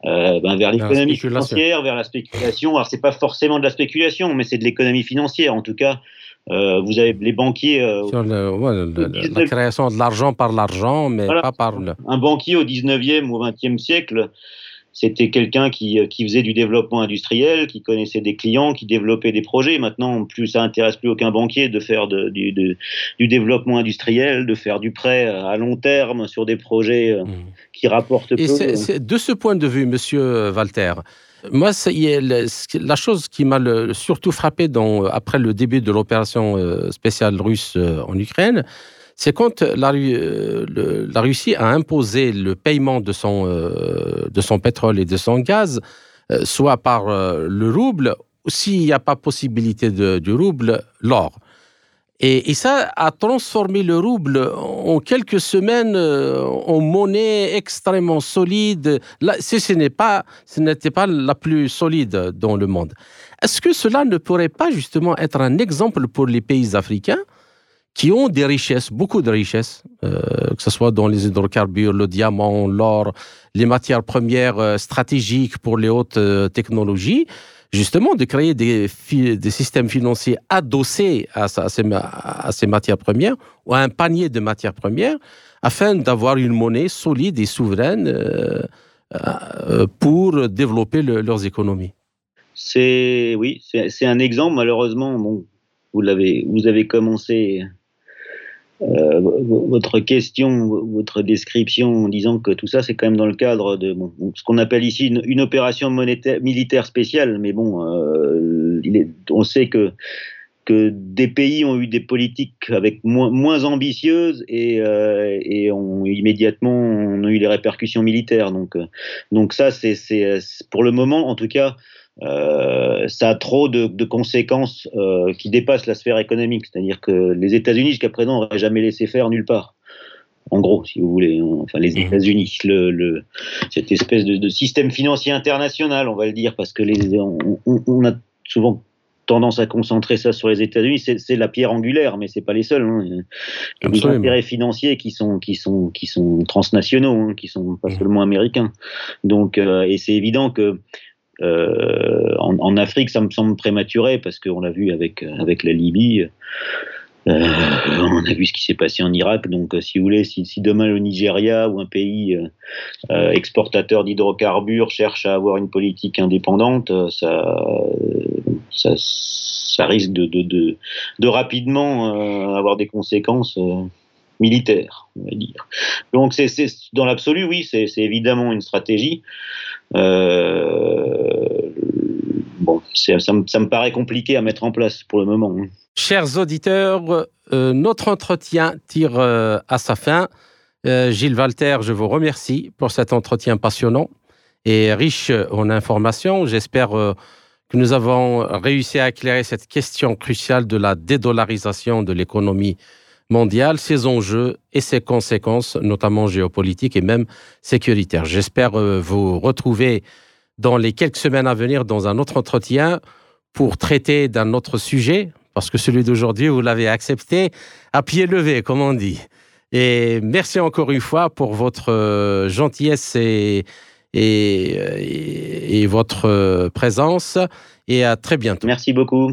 euh, ben vers l'économie financière, vers la spéculation, alors c'est pas forcément de la spéculation, mais c'est de l'économie financière, en tout cas. Euh, vous avez les banquiers. Euh, Sur le, ouais, le, la création de l'argent par l'argent, mais voilà. pas par le. Un banquier au 19e ou 20e siècle, c'était quelqu'un qui, euh, qui, faisait du développement industriel, qui connaissait des clients, qui développait des projets. Maintenant, plus ça intéresse plus aucun banquier de faire de, du, de, du, développement industriel, de faire du prêt à long terme sur des projets euh, mmh. qui rapportent Et peu. De ce point de vue, Monsieur Walter, moi, la chose qui m'a surtout frappé dans, après le début de l'opération euh, spéciale russe en Ukraine, c'est quand la, euh, la, Russie a imposé le paiement de son, euh, de son pétrole et de son gaz, euh, soit par le rouble, s'il n'y a pas possibilité du rouble, l'or. Et, ça a transformé le rouble en quelques semaines en monnaie extrêmement solide. Là, pas, ce n'était pas la plus solide dans le monde. Est-ce que cela ne pourrait pas justement être un exemple pour les pays africains qui ont des richesses, beaucoup de richesses, euh, que ce soit dans les hydrocarbures, le diamant, l'or, les matières premières euh, stratégiques pour les hautes euh, technologies, justement de créer des, systèmes financiers adossés à, ces, matières premières ou à un panier de matières premières afin d'avoir une monnaie solide et souveraine pour développer le, leurs économies. C'est oui, c'est un exemple. Malheureusement, bon, vous l'avez, vous avez commencé euh, votre question, votre description en disant que tout ça, c'est quand même dans le cadre de ce qu'on appelle ici une, opération militaire spéciale. Mais bon, euh, on sait que des pays ont eu des politiques avec moins, ambitieuses et, euh, et ont immédiatement eu les répercussions militaires. Donc, euh, donc ça, c'est pour le moment, en tout cas, ça a trop de, de conséquences euh, qui dépassent la sphère économique. C'est-à-dire que les États-Unis, jusqu'à présent, n'auraient jamais laissé faire nulle part. En gros, si vous voulez, hein. enfin les mmh. États-Unis, le, le, cette espèce de, de, système financier international, on va le dire, parce que les, on, on a souvent tendance à concentrer ça sur les États-Unis, c'est la pierre angulaire, mais c'est pas les seuls. Hein. Il y a des intérêts financiers qui sont qui sont qui sont transnationaux, hein, qui sont pas mmh. seulement américains. Donc, euh, et c'est évident que euh, en, en, Afrique, ça me semble prématuré parce qu'on l'a vu avec, avec la Libye. Euh, on a vu ce qui s'est passé en Irak, donc euh, si vous voulez, si, demain le Nigeria ou un pays euh, euh exportateur d'hydrocarbures cherche à avoir une politique indépendante, ça, ça, risque de rapidement avoir des conséquences militaires, on va dire. Donc c'est dans l'absolu, oui, c'est évidemment une stratégie. Euh, bon, ça, ça, me paraît compliqué à mettre en place pour le moment. Hein. Chers auditeurs, euh, notre entretien tire euh, à sa fin. Gilles Walter, je vous remercie pour cet entretien passionnant et riche en informations. J'espère que nous avons réussi à éclairer cette question cruciale de la dédollarisation de l'économie mondiale, ses enjeux et ses conséquences, notamment géopolitiques et même sécuritaires. J'espère vous retrouver dans les quelques semaines à venir dans un autre entretien pour traiter d'un autre sujet, parce que celui d'aujourd'hui, vous l'avez accepté à pied levé, comme on dit. Et merci encore une fois pour votre euh, gentillesse et, et, et votre euh, présence. Et à très bientôt. Merci beaucoup.